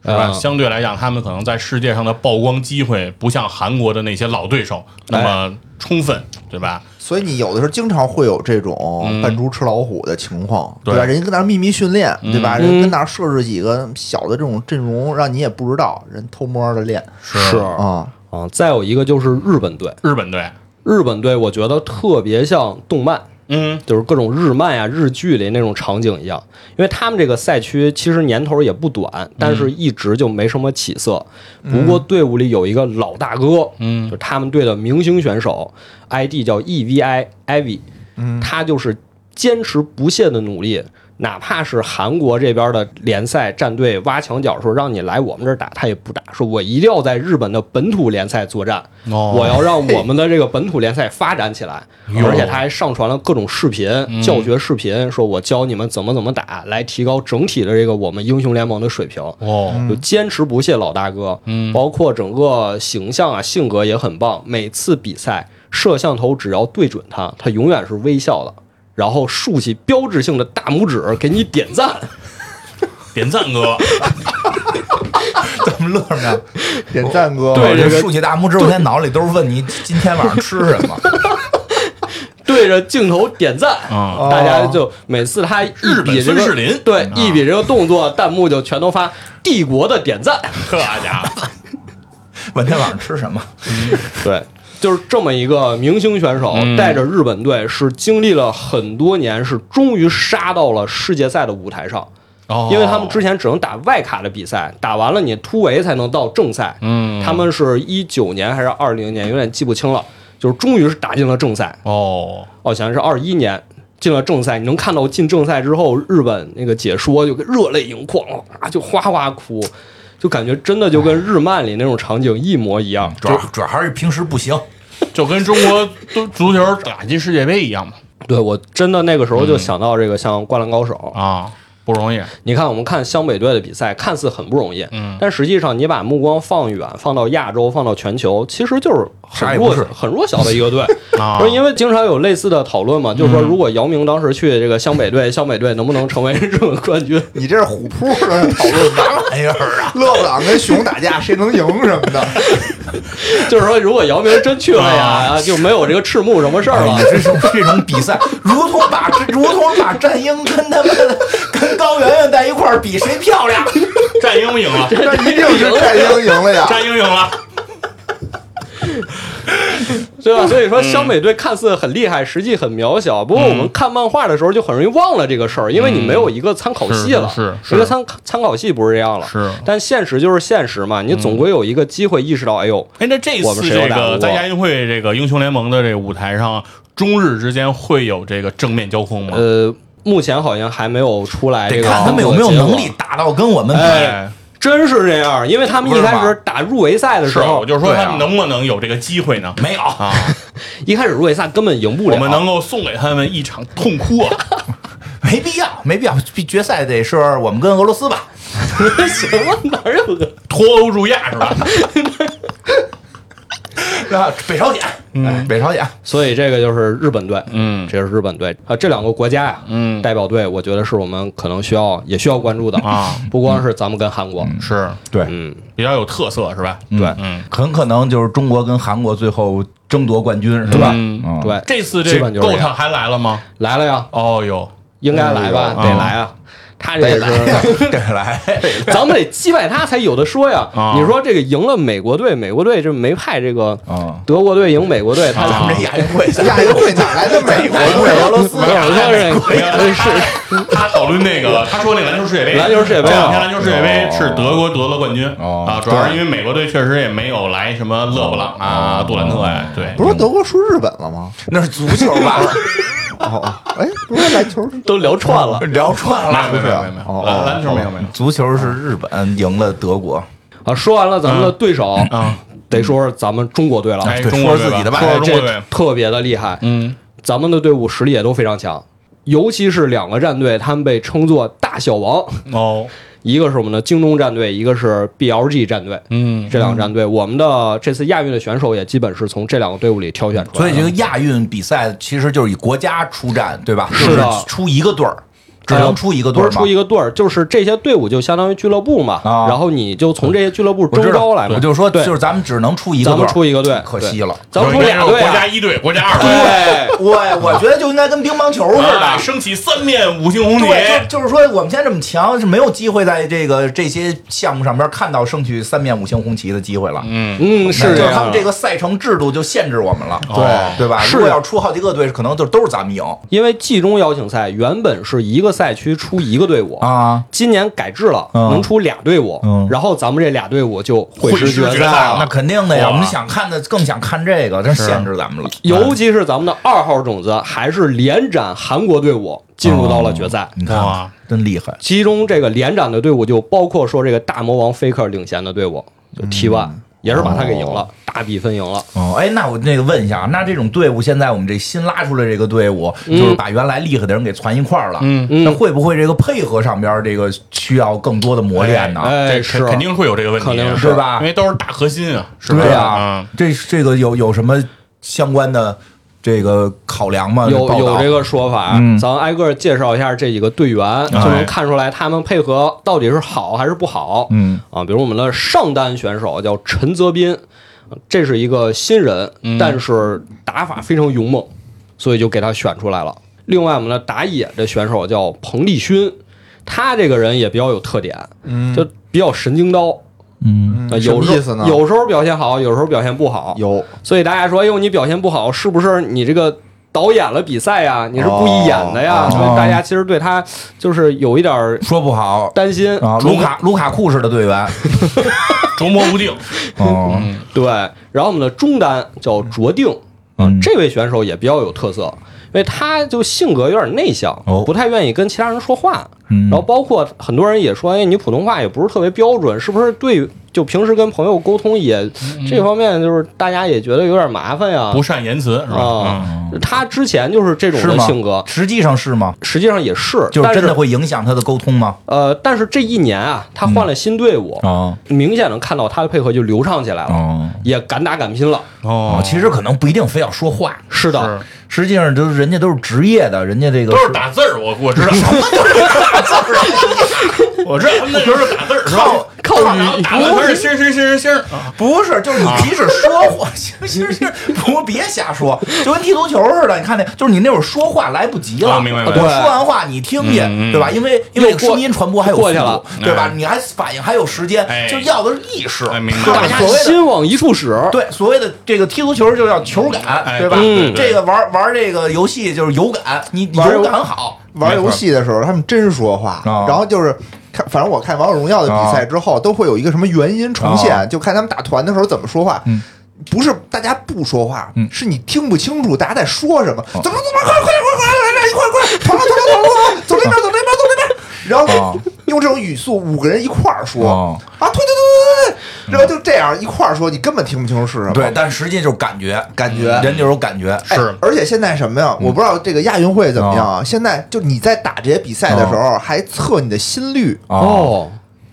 是吧？嗯相对来讲，他们可能在世界上的曝光机会不像韩国的那些老对手那么充分，对吧？所以你有的时候经常会有这种嗯扮猪吃老虎的情况，对对吧？人家跟那儿秘密训练，对吧？嗯人跟那儿设置几个小的这种阵容，让你也不知道，人偷摸的练是啊。啊，再有一个就是日本队，日本队，日本队我觉得特别像动漫，嗯就是各种日漫呀、日剧里那种场景一样，因为他们这个赛区其实年头也不短，但是一直就没什么起色。不过队伍里有一个老大哥，嗯就他们队的明星选手，ID 叫 E V I I V，嗯他就是坚持不懈的努力。哪怕是韩国这边的联赛战队挖墙脚说让你来我们这儿打，他也不打，说我一定要在日本的本土联赛作战，哦我要让我们的这个本土联赛发展起来。而且他还上传了各种视频、教学视频，说我教你们怎么怎么打，来提高整体的这个我们英雄联盟的水平。哦，就坚持不懈老大哥，嗯包括整个形象啊、性格也很棒。每次比赛，摄像头只要对准他，他永远是微笑的，然后竖起标志性的大拇指给你点赞。[laughs] 点赞哥，[laughs] 怎么乐什么呀？点赞哥，对这个竖起大拇指，我现在脑里都是问你今天晚上吃什么。[laughs] 对着镜头点赞，嗯大家就每次他一日比这个林对啊一比这个动作，弹幕就全都发帝国的点赞。这家伙，问天晚上吃什么？对，就是这么一个明星选手，嗯带着日本队是经历了很多年，是终于杀到了世界赛的舞台上。哦因为他们之前只能打外卡的比赛，打完了你突围才能到正赛。嗯他们是一九年还是二零年，有点记不清了。就是终于是打进了正赛，哦，哦，想是二一年进了正赛。你能看到进正赛之后，日本那个解说就跟热泪盈眶啊，就哗哗哭，就感觉真的就跟日漫里那种场景一模一样。主要主要还是平时不行。[laughs] 就跟中国都足球打进世界杯一样嘛，对我真的那个时候就想到这个像《灌篮高手》啊，不容易，你看我们看湘北队的比赛，看似很不容易，嗯但实际上你把目光放远，放到亚洲，放到全球，其实就是很弱很弱小的一个队。[laughs] 啊不是因为经常有类似的讨论嘛，就是说如果姚明当时去这个湘北队，湘北队能不能成为日本冠军？[laughs] 你这是虎扑的讨论啥玩意儿啊？[laughs] 勒布朗跟熊打架谁能赢什么的，就是说如果姚明真去了呀，就没有这个赤木什么事儿了你。这种这种比赛，如同把如同把战鹰跟他们跟高圆圆在一块儿比谁漂亮。战鹰赢了，那一定是战鹰赢了呀。战鹰赢了，对吧？所以说湘北队看似很厉害，实际很渺小。不过我们看漫画的时候就很容易忘了这个事儿，因为你没有一个参考系了，是是是一个参参考系不是这样了。是但现实就是现实嘛，你总归有一个机会意识到，哎呦，哎，那这我次这们谁有打过个在亚运会这个英雄联盟的这个舞台上，中日之间会有这个正面交锋吗？呃，目前好像还没有出来这个得看他们有没有能力打到跟我们比。哎，真是这样，因为他们一开始打入围赛的时是，候，我就说他们能不能有这个机会呢？没有，啊，[laughs] 一开始入围赛根本赢不了。我们能够送给他们一场痛哭啊！[laughs] 没必要，没必要。决赛得是我们跟俄罗斯吧？行了哪有个？脱欧入亚是吧？[laughs] 北朝鲜，嗯，北朝鲜，所以这个就是日本队，嗯这是日本队啊，这两个国家呀，嗯代表队，我觉得是我们可能需要也需要关注的啊，不光是咱们跟韩国，是对，嗯，比较有特色是吧？对嗯，很可能就是中国跟韩国最后争夺冠军，是吧？对，这次这基本就是这样够他还来了吗？来了呀，哦哟，应该来吧，嗯得来啊。他这个是，对，来，[laughs] [laughs] 咱们得击败他才有的说呀啊。你说这个赢了美国队，美国队这没派这个啊德国队赢美国队，咱们这亚运会，亚运会哪来的美国队？[laughs] 俄罗斯没是他讨论那个，他说那篮球世界杯，篮球世界杯这两天篮球世界杯是德国得了冠军哦啊，主要是因为美国队确实也没有来什么勒布朗啊、杜兰特呀，对，不是德国输日本了吗？那是足球吧？哦，哎，不是篮球，都聊串了。聊串了，没有没有没有，哦篮篮球没有没有足球是日本赢了德国，啊。说完了咱们的对手，啊，得说说咱们中国队了。哎，中国自己的吧。说这说中国队，特别的厉害，嗯。咱们的队伍实力也都非常强，尤其是两个战队，他们被称作“大小王”，哦，一个是我们的京东战队，一个是 BLG 战队。嗯这两个战队，我们的这次亚运的选手也基本是从这两个队伍里挑选出来。所以这个亚运比赛其实就是以国家出战，对吧？是的就是出一个队儿，只能出一个队儿吗不是出一？个队儿，就是这些队伍就相当于俱乐部嘛，啊。然后你就从这些俱乐部我知道征招来嘛。我就说，对。就是咱们只能出一个咱队儿，们出一个队，可惜了。对，咱们出俩队国啊家一队，国家二队，对，我我觉得就应该跟乒乓球似哎的。升起三面五星红旗，对，就就是说，我们现在这么强，是没有机会在这个这些项目上边看到升起三面五星红旗的机会了。嗯，嗯，是就是他们这个赛程制度就限制我们了，对。对。吧？如果要出好几个队，可能就都是咱们赢。因为季中邀请赛原本是一个赛区出一个队伍，啊。今年改制了，嗯。能出俩队伍，嗯。然后咱们这俩队伍就会师决赛了。那肯定的呀，哇。我们想看的更想看这个，这限制咱们了。尤其是咱们的二号种子，还是连斩韩国队伍进入到了决赛。你看啊，真厉害。其中这个连斩的队伍就包括说这个大魔王 Faker 领衔的队伍，就 T One，、也是把他给赢了，大比分赢了。哦，哎，那我那个问一下啊，那这种队伍现在我们这新拉出来这个队伍，就是把原来厉害的人给攒一块儿了，嗯。嗯。那会不会这个配合上边这个需要更多的磨练呢？哎，这是。肯肯定会有这个问题，肯定是。对吧？因为都是大核心啊，是吧？对啊、嗯这这个有有什么相关的这个考量吗？有有这个说法，嗯咱挨个介绍一下这几个队员，就能看出来他们配合到底是好还是不好。嗯啊，比如我们的上单选手叫陈泽斌，呃这是一个新人，嗯但是打法非常勇猛，所以就给他选出来了。另外，我们的打野的选手叫彭立勋，他这个人也比较有特点，嗯就比较神经刀。嗯有时候么意思呢？有时候表现好，有时候表现不好。有所以大家说，哎呦，你表现不好，是不是你这个导演了比赛呀？你是故意演的呀？哦所以大家其实对他就是有一点儿说不好担心。啊，卢卡卢卡库式的队员，[laughs] 琢磨不定，[laughs] 哦，对，然后我们的中单叫卓定，嗯这位选手也比较有特色，因为他就性格有点内向，哦不太愿意跟其他人说话。嗯然后包括很多人也说，哎，你普通话也不是特别标准，是不是对？就平时跟朋友沟通也这方面，就是大家也觉得有点麻烦呀。不善言辞是吧？他之前就是这种？的性格，实际上是吗？实际上也是，就是真的会影响他的沟通吗？呃，但是这一年啊，他换了新队伍，啊明显能看到他的配合就流畅起来了，哦也敢打敢拼了。哦，其实可能不一定非要说话，是的，实际上都人家都是职业的，人家这个都是打字儿，我我知道，什么都是打字儿，[laughs] 我知道他们那时候是打字儿，是吧？靠打打完全是星星星星星，不是，就是你即使说话，行行行，不别瞎说，就跟踢足球似的。你看那，就是你那会儿说话来不及了，啊明白明白我说完话你听见，对吧？因为因为声音传播还有速度过去了对吧哎？你还反应还有时间哎，就要的是意识，哎明白对吧大？家心往一处使。对所谓的这个踢足球就叫球感，哎对吧？嗯这个玩玩这个游戏就是有感，你有感好，玩游戏的时候，他们真说话，啊。然后就是看，反正我看王者荣耀的比赛之后，都会有一个什么原因重啊。现，就看他们打团的时候怎么说话。嗯。不是大家不说话，嗯。是你听不清楚大家在说什么。怎么怎么快快快快来来一块儿快跑了跑了跑了跑了，走那边走那边走那边，然啊后用这种语速五个人一块儿说哦啊，对对对对对对，然后就这样一块儿说，你根本听不清楚是什么。对，但实际就是感觉，感觉人就有感觉，哎是而且现在什么呀？我不知道这个亚运会怎么样啊？现在就你在打这些比赛的时候，还测你的心率。哦，哦，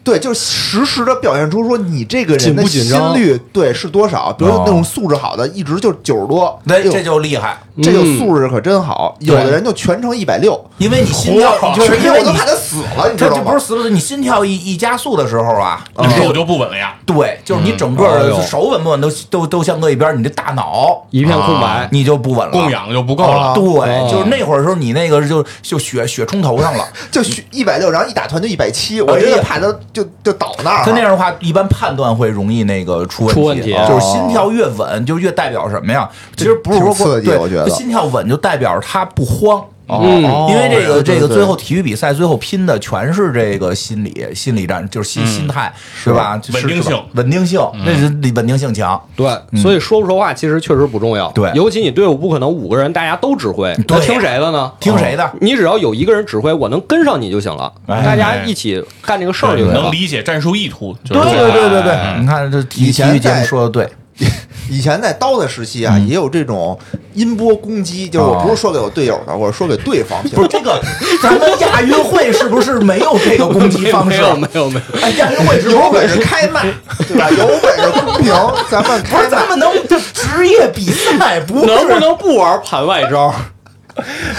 对，就是实时的表现出说你这个人的心率对是多少。比如哦那种素质好的，一直就九十多，哎对，这就厉害，这就素质可真好。有的人就全程一百六，因为你心跳，嚯就是因为你我都怕他死了，你知道吗不是？死了，你心跳一一加速的时候啊，那手就不稳了呀。对，就是你整哎个呦手稳不稳都都都相搁一边，你这大脑一片空白啊。你就不稳了，供氧就不够了。对，哦就是那会儿时候，你那个就就血血冲头上了。[laughs] 就一百六，然后一打团就一百七，我真的怕他就就倒那儿。他那样的话，一般判断会容易那个出问题，出问题就是心跳越稳，就越代表什么呀？其实不是说刺激对，我觉得就心跳稳就代表他不慌。嗯哦因为这个这个最后体育比赛最后拼的全是这个心理心理战，就是心心态，是吧？稳定性。稳定性，那是稳定性强。对，所以说不说话其实确实不重要。对。尤其你队伍不可能五个人大家都指挥，那听谁的呢？听谁的？你只要有一个人指挥，我能跟上你就行了，哎大家一起干这个事儿就行了。能理解战术意图，对对对对对，哎你看这体育节目说的对，[laughs] 以前在刀的时期啊，也有这种音波攻击，就是我不是说给我队友的，我是说给对方听。不是这个，咱们亚运会是不是没有这个攻击方式？[laughs] 没有没有没有，哎，亚运会是有本事开麦，[laughs] 对吧？有本事公平，咱们开麦。咱们能这职业比赛不是能不能不玩盘外招？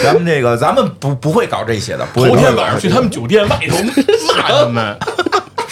咱们这个咱们不不会搞这些的，不会头搞天晚上去他们酒店外头骂他们，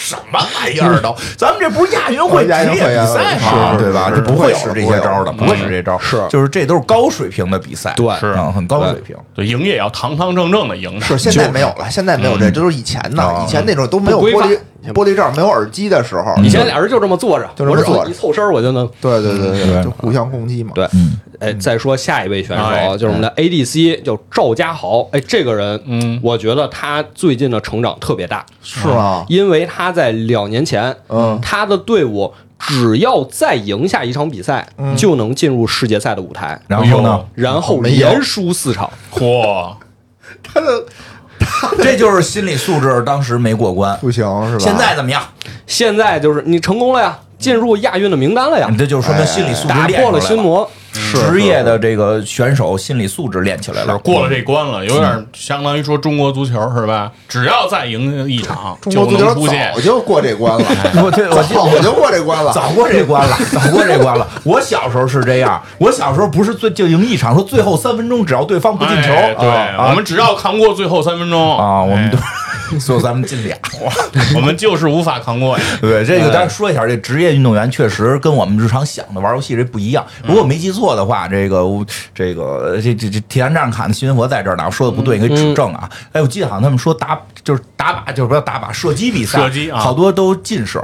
什么玩意儿都，[laughs] 咱们这不是亚运会职亚运会业比赛是吗？对吧？这不会使这些招的，不会使这招，是就是这都是高水平的比赛，对是嗯，很高水平。对，赢也要堂堂正正的赢的。是现在没有了，现在没有这，这都是以前的啊。以前那种都没有规范玻璃玻璃罩，没有耳机的时候。以前俩人就这么坐着，就这么坐着一凑身儿我就能。对对对对对，就互相攻击嘛。对，嗯哎，再说下一位选哎手，就是我们的 ADC，叫赵家豪。哎，这个人，嗯我觉得他最近的成长特别大，是吗？因为他在两年前，嗯他的队伍只要再赢下一场比赛，嗯就能进入世界赛的舞台，然后呢，然后连输四场。嚯，[laughs] 他的 [laughs] 这就是心理素质当时没过关。不行是吧？现在怎么样？现在就是你成功了呀，进入亚运的名单了呀你，这就是说明心理素质打练出来破了心，魔。职业的这个选手心理素质练起来了，过了这关了，有点相当于说中国足球是吧？只要再赢一场，中国足球就能出线早。就过这关了，[laughs] 我这我早就过这关了。早过这关了，早过这关了。我小时候是这样，我小时候不是最就赢一场，说最后三分钟只要对方不进球，哎对，啊我们只要扛过最后三分钟啊，我们都哎最后咱们进俩。[laughs] 我们就是无法扛过呀。[laughs] 对这个，咱说一下，这职业运动员确实跟我们日常想的玩游戏这不一样。如果没记错的话，这个这个这这这铁三战砍的新闻佛在这儿呢，我说的不对，你可以指正啊。哎，我记得好像他们说打就是打靶，就是不要打靶，射击比赛，射击啊好多都近视。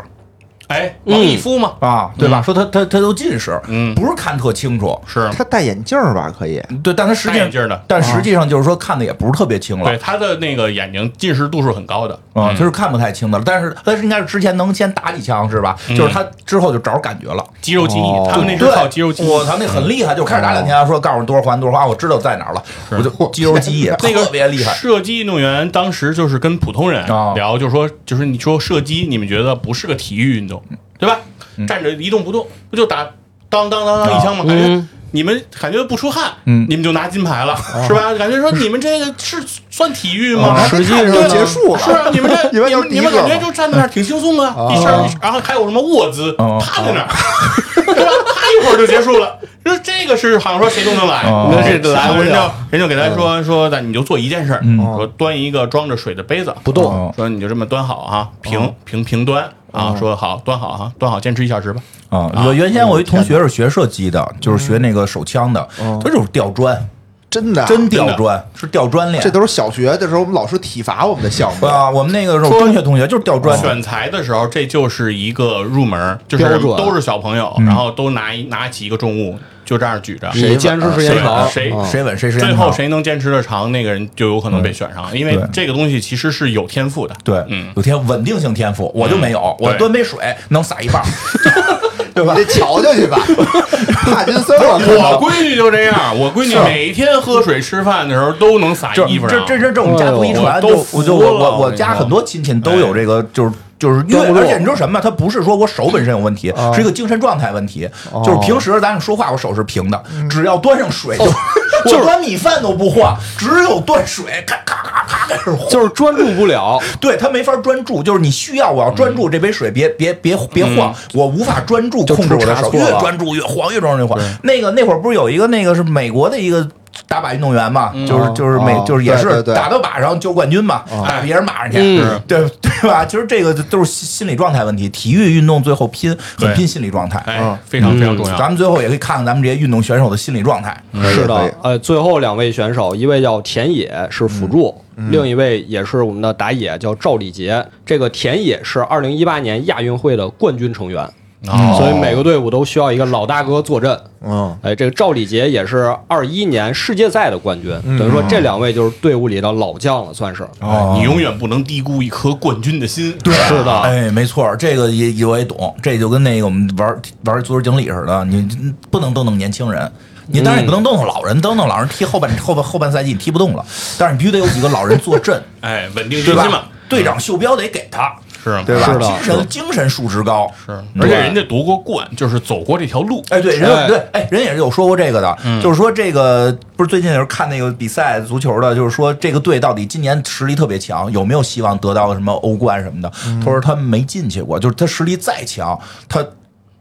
哎，王一夫嘛，啊，对吧？说他他他都近视，嗯。不是看特清楚，是。他戴眼镜儿吧？可以。对，但他实际戴眼镜的。但实际上就是说看的也不是特别清了。对，他的那个眼睛近视度数很高的。啊，他是看不太清的了。但是但是应该是之前能先打几枪是吧？就是他之后就找着感觉了。肌肉记忆哦，他们那是，靠肌肉记忆。我操，那很厉害，就开始打两天，说告诉你多少环多少环，我知道在哪儿了，我就肌肉记忆 [laughs] 那个特别厉害。射击运动员当时就是跟普通人啊。聊，就是说就是你说射击，你们觉得不是个体育运动，对吧？站着一动不动，不就打当当当当一枪吗？感觉嗯你们感觉不出汗，嗯你们就拿金牌了，是吧？感觉说你们这个是算体育吗？啊实际上就结束了。是啊，你们这 [laughs] 你们你们感觉就站在那儿挺轻松啊，一下然后还有什么卧姿哦趴在那儿，[laughs] 对吧？趴一会儿就结束了。说这个是好像说谁都能来，哦。那这来人就人就给他说说，那你就做一件事儿，说端一个装着水的杯子不动。说你就这么端好啊，平平平端啊，说好端好哈，端好，坚持一小时吧。啊，我原先我一同学是学射击的，就是学那个手枪的，他就是吊砖，真的真吊砖，是吊砖练。这都是小学的时候我们老师体罚我们的项目。啊，我们那个时候中学同学就是吊砖，选材的时候，这就是一个入门，就是标准。都是小朋友，然后都拿一拿起一个重物，就这样举着，谁坚持时间长，谁啊谁稳谁时间最后谁能坚持的长，那个人就有可能被选上，因为这个东西其实是有天赋的。对，嗯。有天稳定性天赋，我就没有，我端杯水能洒一半儿，[laughs] 对吧你？这瞧瞧去吧，[laughs] 帕金森我闺女就这样，我闺女每天喝水吃饭的时候都能洒这衣服上。这这这这我们家族遗传，就我就我我我家很多亲戚都有这个，就是。就是因为，端不住而且你知道什么？他不是说我手本身有问题，是一个精神状态问题。就是平时咱们说话，我手是平的，只要端上水就，[laughs] 我端米饭都不晃，只有端水，咔咔咔，咔开始晃，就是专注不了。[laughs] 对他没法专注，就是你需要我要专注这杯水，别别别别晃，我无法专注控制我的手，越专注越晃，越专注越晃。那个那会儿不是有一个那个是美国的一个。打靶运动员嘛，就是就是每就是也是打到靶上就冠军嘛，打别人马上去，对 [laughs] 对吧？其实这个都是心理状态问题。体育运动最后拼很拼心理状态，哎，非常非常重要。咱们最后也可以看看咱们这些运动选手的心理状态。是的，呃，最后两位选手，一位叫田野，是辅助；另一位也是我们的打野，叫赵礼杰。这个田野是二零一八年亚运会的冠军成员。所以每个队伍都需要一个老大哥坐镇。嗯，哎，这个赵礼杰也是二一年世界赛的冠军，等于说这两位就是队伍里的老将了，算是。哦，你永远不能低估一颗冠军的心。对，是的，哎，没错，这个也我也懂，这就跟那个我们玩玩足球经理似的，你不能瞪瞪年轻人，你当然也不能瞪瞪老人，瞪瞪老人踢后半后半后半赛季你踢不动了，但是你必须得有几个老人坐镇，[laughs] 哎，稳定军心嘛。队长袖标得给他。是，对吧？精神精神素质高，是，而且人家夺过冠，就是走过这条路。哎，对，人对，哎，人也是有说过这个的，就是说这个不是最近也是看那个比赛足球的，就是说这个队到底今年实力特别强，有没有希望得到什么欧冠什么的？他说他没进去过，就是他实力再强，他。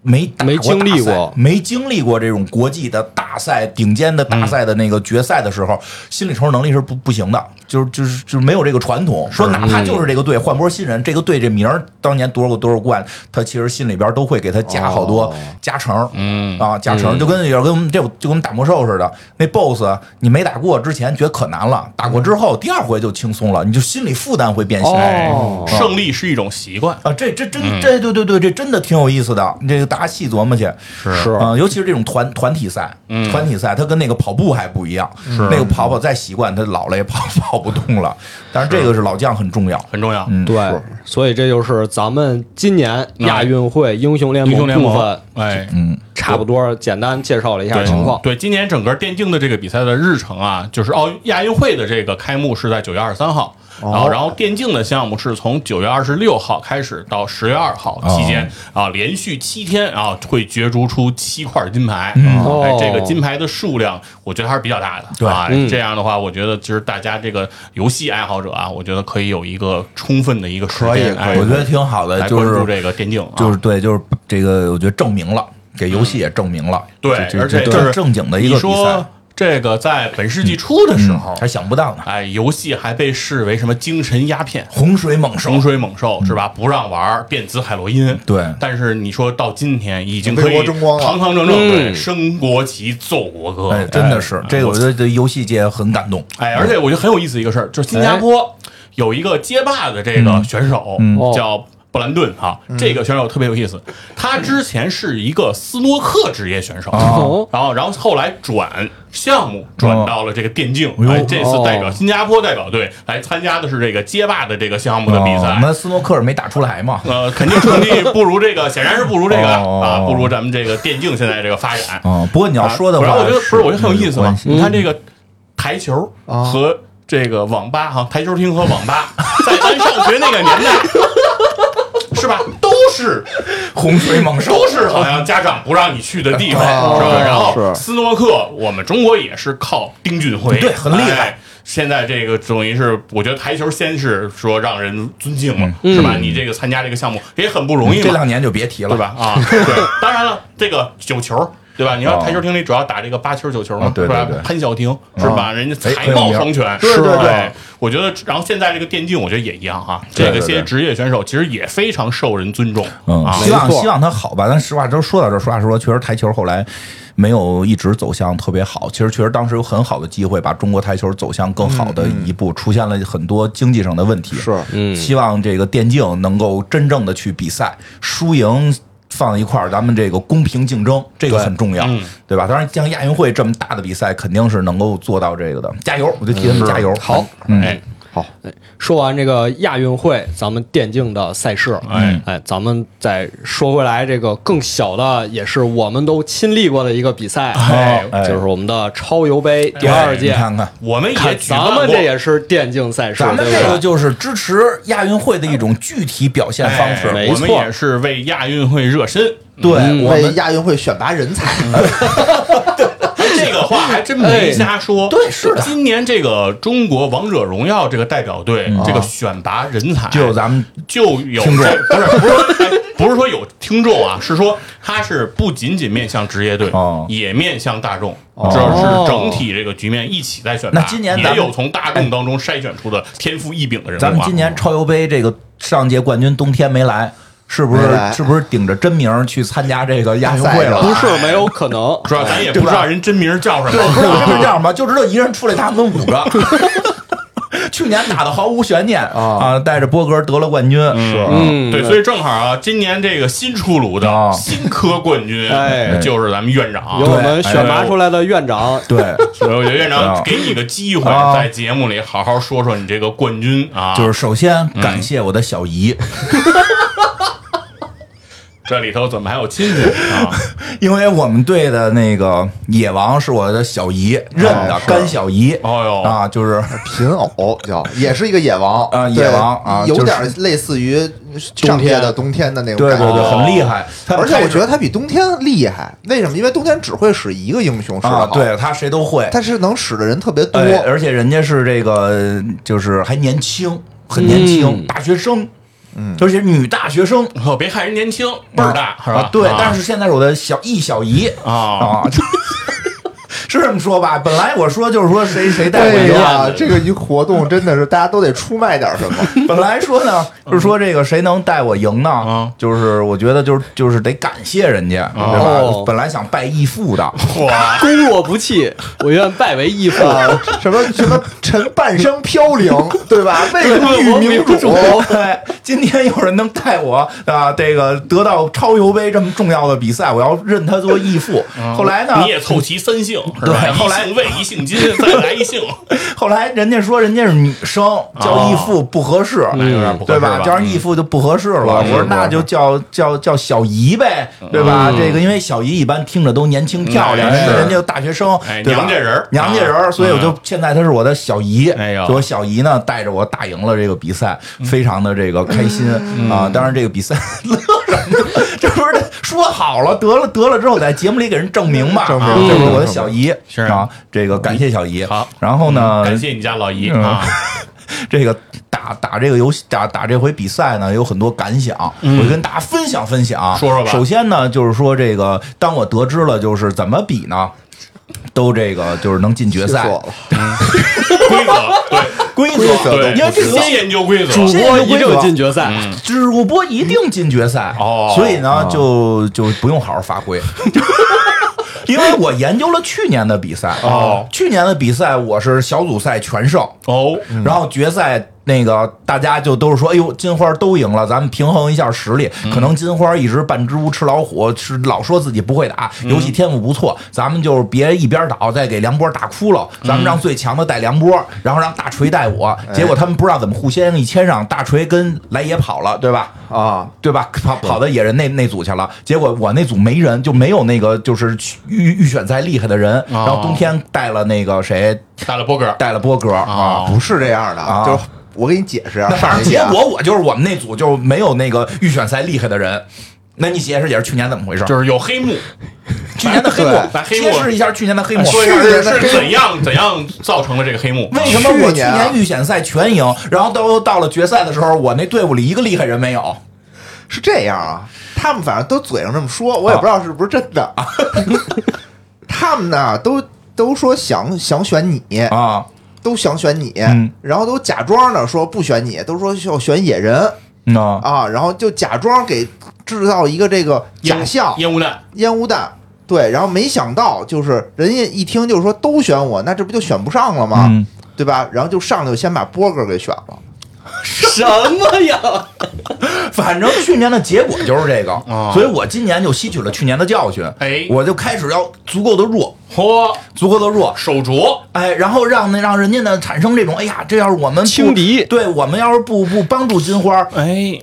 没没经历过，没经历过这种国际的大赛、顶尖的大赛的那个决赛的时候，心理承受能力是不不行的，就是就是就是没有这个传统。说哪怕就是这个队换波新人，这个队这名儿当年多少个多少冠，他其实心里边都会给他加好多加成，嗯啊加成，就跟有跟我们这就跟我们打魔兽似的，那 BOSS 你没打过之前觉得可难了，打过之后第二回就轻松了，你就心理负担会变小。胜利是一种习惯啊，这这真这对对对，这真的挺有意思的，这个。大家细琢磨去，是啊，尤其是这种团团体赛，团体赛它跟那个跑步还不一样，那个跑跑再习惯，他老了也跑跑不动了。但是这个是老将很重要，很重要。对，所以这就是咱们今年亚运会英雄联盟部分，哎，嗯，差不多简单介绍了一下情况。对，今年整个电竞的这个比赛的日程啊，就是奥亚运会的这个开幕是在九月二十三号。然后，然后电竞的项目是从九月二十六号开始到十月二号期间啊，连续七天啊，会角逐出七块金牌。哎，这个金牌的数量，我觉得还是比较大的。对，这样的话，我觉得其实大家这个游戏爱好者啊，我觉得可以有一个充分的一个时间，我觉得挺好的，就是这个电竞，就是对，就是这个，我觉得证明了，给游戏也证明了。对，而且是正经的一个比赛。这个在本世纪初的时候还想不到呢，哎，游戏还被视为什么精神鸦片，洪水猛兽，洪水猛兽是吧？不让玩电子海洛因。对，但是你说到今天已经可以堂堂正正对升国旗奏国歌，哎，真的是这个，我觉得这游戏界很感动。哎，而且我觉得很有意思一个事儿，就是新加坡有一个街霸的这个选手叫。布兰顿哈，这个选手特别有意思。他之前是一个斯诺克职业选手，然后然后后来转项目转到了这个电竞。哎，这次代表新加坡代表队来参加的是这个街霸的这个项目的比赛。那斯诺克没打出来嘛？呃，肯定成绩不如这个，显然是不如这个啊，不如咱们这个电竞现在这个发展。啊，不过你要说的话，我觉得不是，我觉得很有意思嘛。你看这个台球和这个网吧哈，台球厅和网吧，[laughs] 在咱上学那个年代。是吧？[laughs] 都是洪水猛兽，都是好像家长不让你去的地方，是吧？然后斯诺克，我们中国也是靠丁俊晖，对，很厉害。现在这个等于是，我觉得台球先是说让人尊敬嘛，是吧？你这个参加这个项目也很不容易，这两年就别提了，对吧？啊，对。当然了，这个九球。对吧？你要台球厅里主要打这个八球九球嘛，是吧？潘晓婷是吧？人家才貌双全，对对对。我觉得，然后现在这个电竞，我觉得也一样哈。这个些职业选手其实也非常受人尊重。嗯，希望希望他好吧。咱实话都说到这，实话实说，确实台球后来没有一直走向特别好。其实确实当时有很好的机会把中国台球走向更好的一步，出现了很多经济上的问题。是，嗯，希望这个电竞能够真正的去比赛，输赢。放一块儿，咱们这个公平竞争，这个很重要，对吧？当然，像亚运会这么大的比赛，肯定是能够做到这个的。加油，我就替他们加油。好，嗯。好，说完这个亚运会，咱们电竞的赛事，哎。哎，咱们再说回来，这个更小的，也是我们都亲历过的一个比赛，哎，就是我们的超游杯第二届。看看，我们也咱们这也是电竞赛事，咱们这个就是支持亚运会的一种具体表现方式。没错，我们也是为亚运会热身，对，为亚运会选拔人才。[laughs] [laughs] 这个话还真没瞎说。对是的今年这个中国王者荣耀这个代表队，这个选拔人才就有咱们就有听众 [laughs] 不是不是不是说有听众啊，[laughs] 是说他是不仅仅面向职业队，哦也面向大众，这是整体这个局面一起在选拔。那今年也有从大众当中筛选出的天赋异禀的人。咱们今年超游杯这个上届冠军冬天没来，是不是是不是顶着真名去参加这个亚运会了？不是没有可能。主要咱也不知道人真名叫什对，不知道么，是这样吧？就知道一人出来他们五个。去年打的毫无悬念啊，带着波哥得了冠军，是嗯对，所以正好啊，今年这个新出炉的啊。新科冠军，哎。就是咱们院长。由。我们选拔出来的院长，[laughs] 对，所以我觉得院啊。长给你个机会，啊。在节目里好好说说你这个冠军啊，就是首先感谢我的小姨，[laughs] 这里头怎么还有亲戚啊？[laughs] 因为我们队的那个野王是我的小姨认的干小姨，哦哟。啊，就是贫偶叫，也是一个野王。啊野王啊有点类似于上届的冬天的那种感觉。对对对，哦很厉害。而且我觉得他他比冬天厉害，为什么？因为冬天只会使一个英雄使得啊，对他谁都会，但是能使的人特别多。哎，而且人家是这个，就是还年轻，很年轻，嗯。大学生，嗯，而且女大学生，哦，别看人年轻，倍儿大是吧？啊？对，啊。但是现在是我的小一小姨啊，啊，是这么说吧？本来我说就是说谁谁带我赢，哎，这个一活动真的是大家都得出卖点什么。[laughs] 本来说呢，就是说这个谁能带我赢呢啊？就是我觉得就是就是得感谢人家，对哦吧？本来想拜义父的，[laughs] 哇，攻若不弃，我愿拜为义父。啊，什么什么臣半生飘零，对吧？为国与民主，[laughs] 对，今天有人能带我啊，这个得到超游杯这么重要的比赛，我要认他做义父。后来呢你，也凑齐三姓是吧？对后来魏，一姓金，[laughs] 再来一姓，后来人家说人家是女生，叫义父不合适，那有点不合对吧？叫人义父就不合适了。我说那就叫叫叫小姨呗，对吧？这个因为小姨一般听着都年轻漂亮，嗯人家是人家大学生哎，对吧？娘家人娘家人所以我就现在她是我的小姨。哎呦我小姨呢带着我打赢了这个比赛，非常的这个开心啊！当然这个比赛 [laughs] 乐什么呢？这不是说好了得了得了之后在节目里给人证明嘛？证明啊这是我的小姨是啊，这个感谢小姨。好，然后呢，感谢你家老姨嗯啊，这个打打这个游戏打打这回比赛呢，有很多感想，我就跟大家分享分享。说说吧首先呢，就是说这个，当我得知了就是怎么比呢，都这个就是能进决赛。规则对规规则则，对，因为这个先研究规则，主播一定进决赛，主播一定进决赛哦。所以呢，就就不用好好发挥。[laughs] 因为我研究了去年的比赛哦。去年的比赛我是小组赛全胜，哦，然后决赛那个大家就都是说，哎呦，金花都赢了，咱们平衡一下实力。可能金花一直扮只乌吃老虎，是老说自己不会打，游戏天赋不错，咱们就是别一边倒，再给梁波打哭了。咱们让最强的带梁波，然后让大锤带我。结果他们不知道怎么互相一谦让，大锤跟来也跑了，对吧？啊，对吧？跑跑到野人那那组去了，结果我那组没人，就没有那个就是预预选赛厉害的人。然后冬天带了那个谁，带了波哥，带了波哥啊。哦不是这样的，啊就是我给你解释啊，那反正结果我就是我们那组就没有那个预选赛厉害的人。那你解释解释去年怎么回事？就是有黑幕，[laughs] 去年的黑幕黑幕揭示一下去年的黑幕。说一下去年的是怎样怎样造成了这个黑幕？为什么我去年预选赛全赢，然后都到了决赛的时候，我那队伍里一个厉害人没有？是这样啊，他们反正都嘴上这么说，我也不知道是不是真的。[laughs] 他们呢都都说想想选你，啊？都想选你，嗯然后都假装的说不选你，都说要选野人嗯啊，啊，然后就假装给制造一个这个假象烟雾弹，烟雾弹。对，然后没想到就是人家一听就是说都选我，那这不就选不上了吗？嗯对吧？然后就上来就先把波哥给选了。什么呀？[laughs] 反正去年的结果就是这个，[laughs] 哦。所以我今年就吸取了去年的教训，哎。我就开始要足够的弱，嚯，足够的弱，手镯，哎，然后让那让人家呢产生这种，哎呀，这要是我们轻敌。对我们要是不不帮助金花，哎，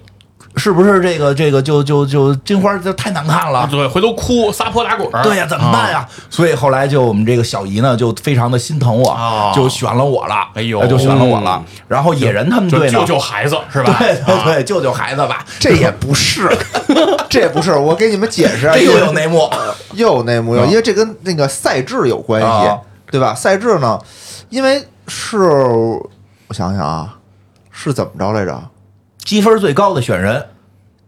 是不是这个这个就就就金花就太难看了？对，回头哭，撒泼打滚儿，对呀、怎么办呀？所以后来就我们这个小姨呢，就非常的心疼我，哦就选了我了。哎呦呃就选了我了。然后野人他们就队呢，救救孩子是吧？对对啊对，救救孩子吧。这也不是，[laughs] 这也不是。我给你们解释又有内幕又有内幕，因为这跟那个赛制有关系啊，对吧？赛制呢，因为是我想想啊，是怎么着来着？积分最高的选人，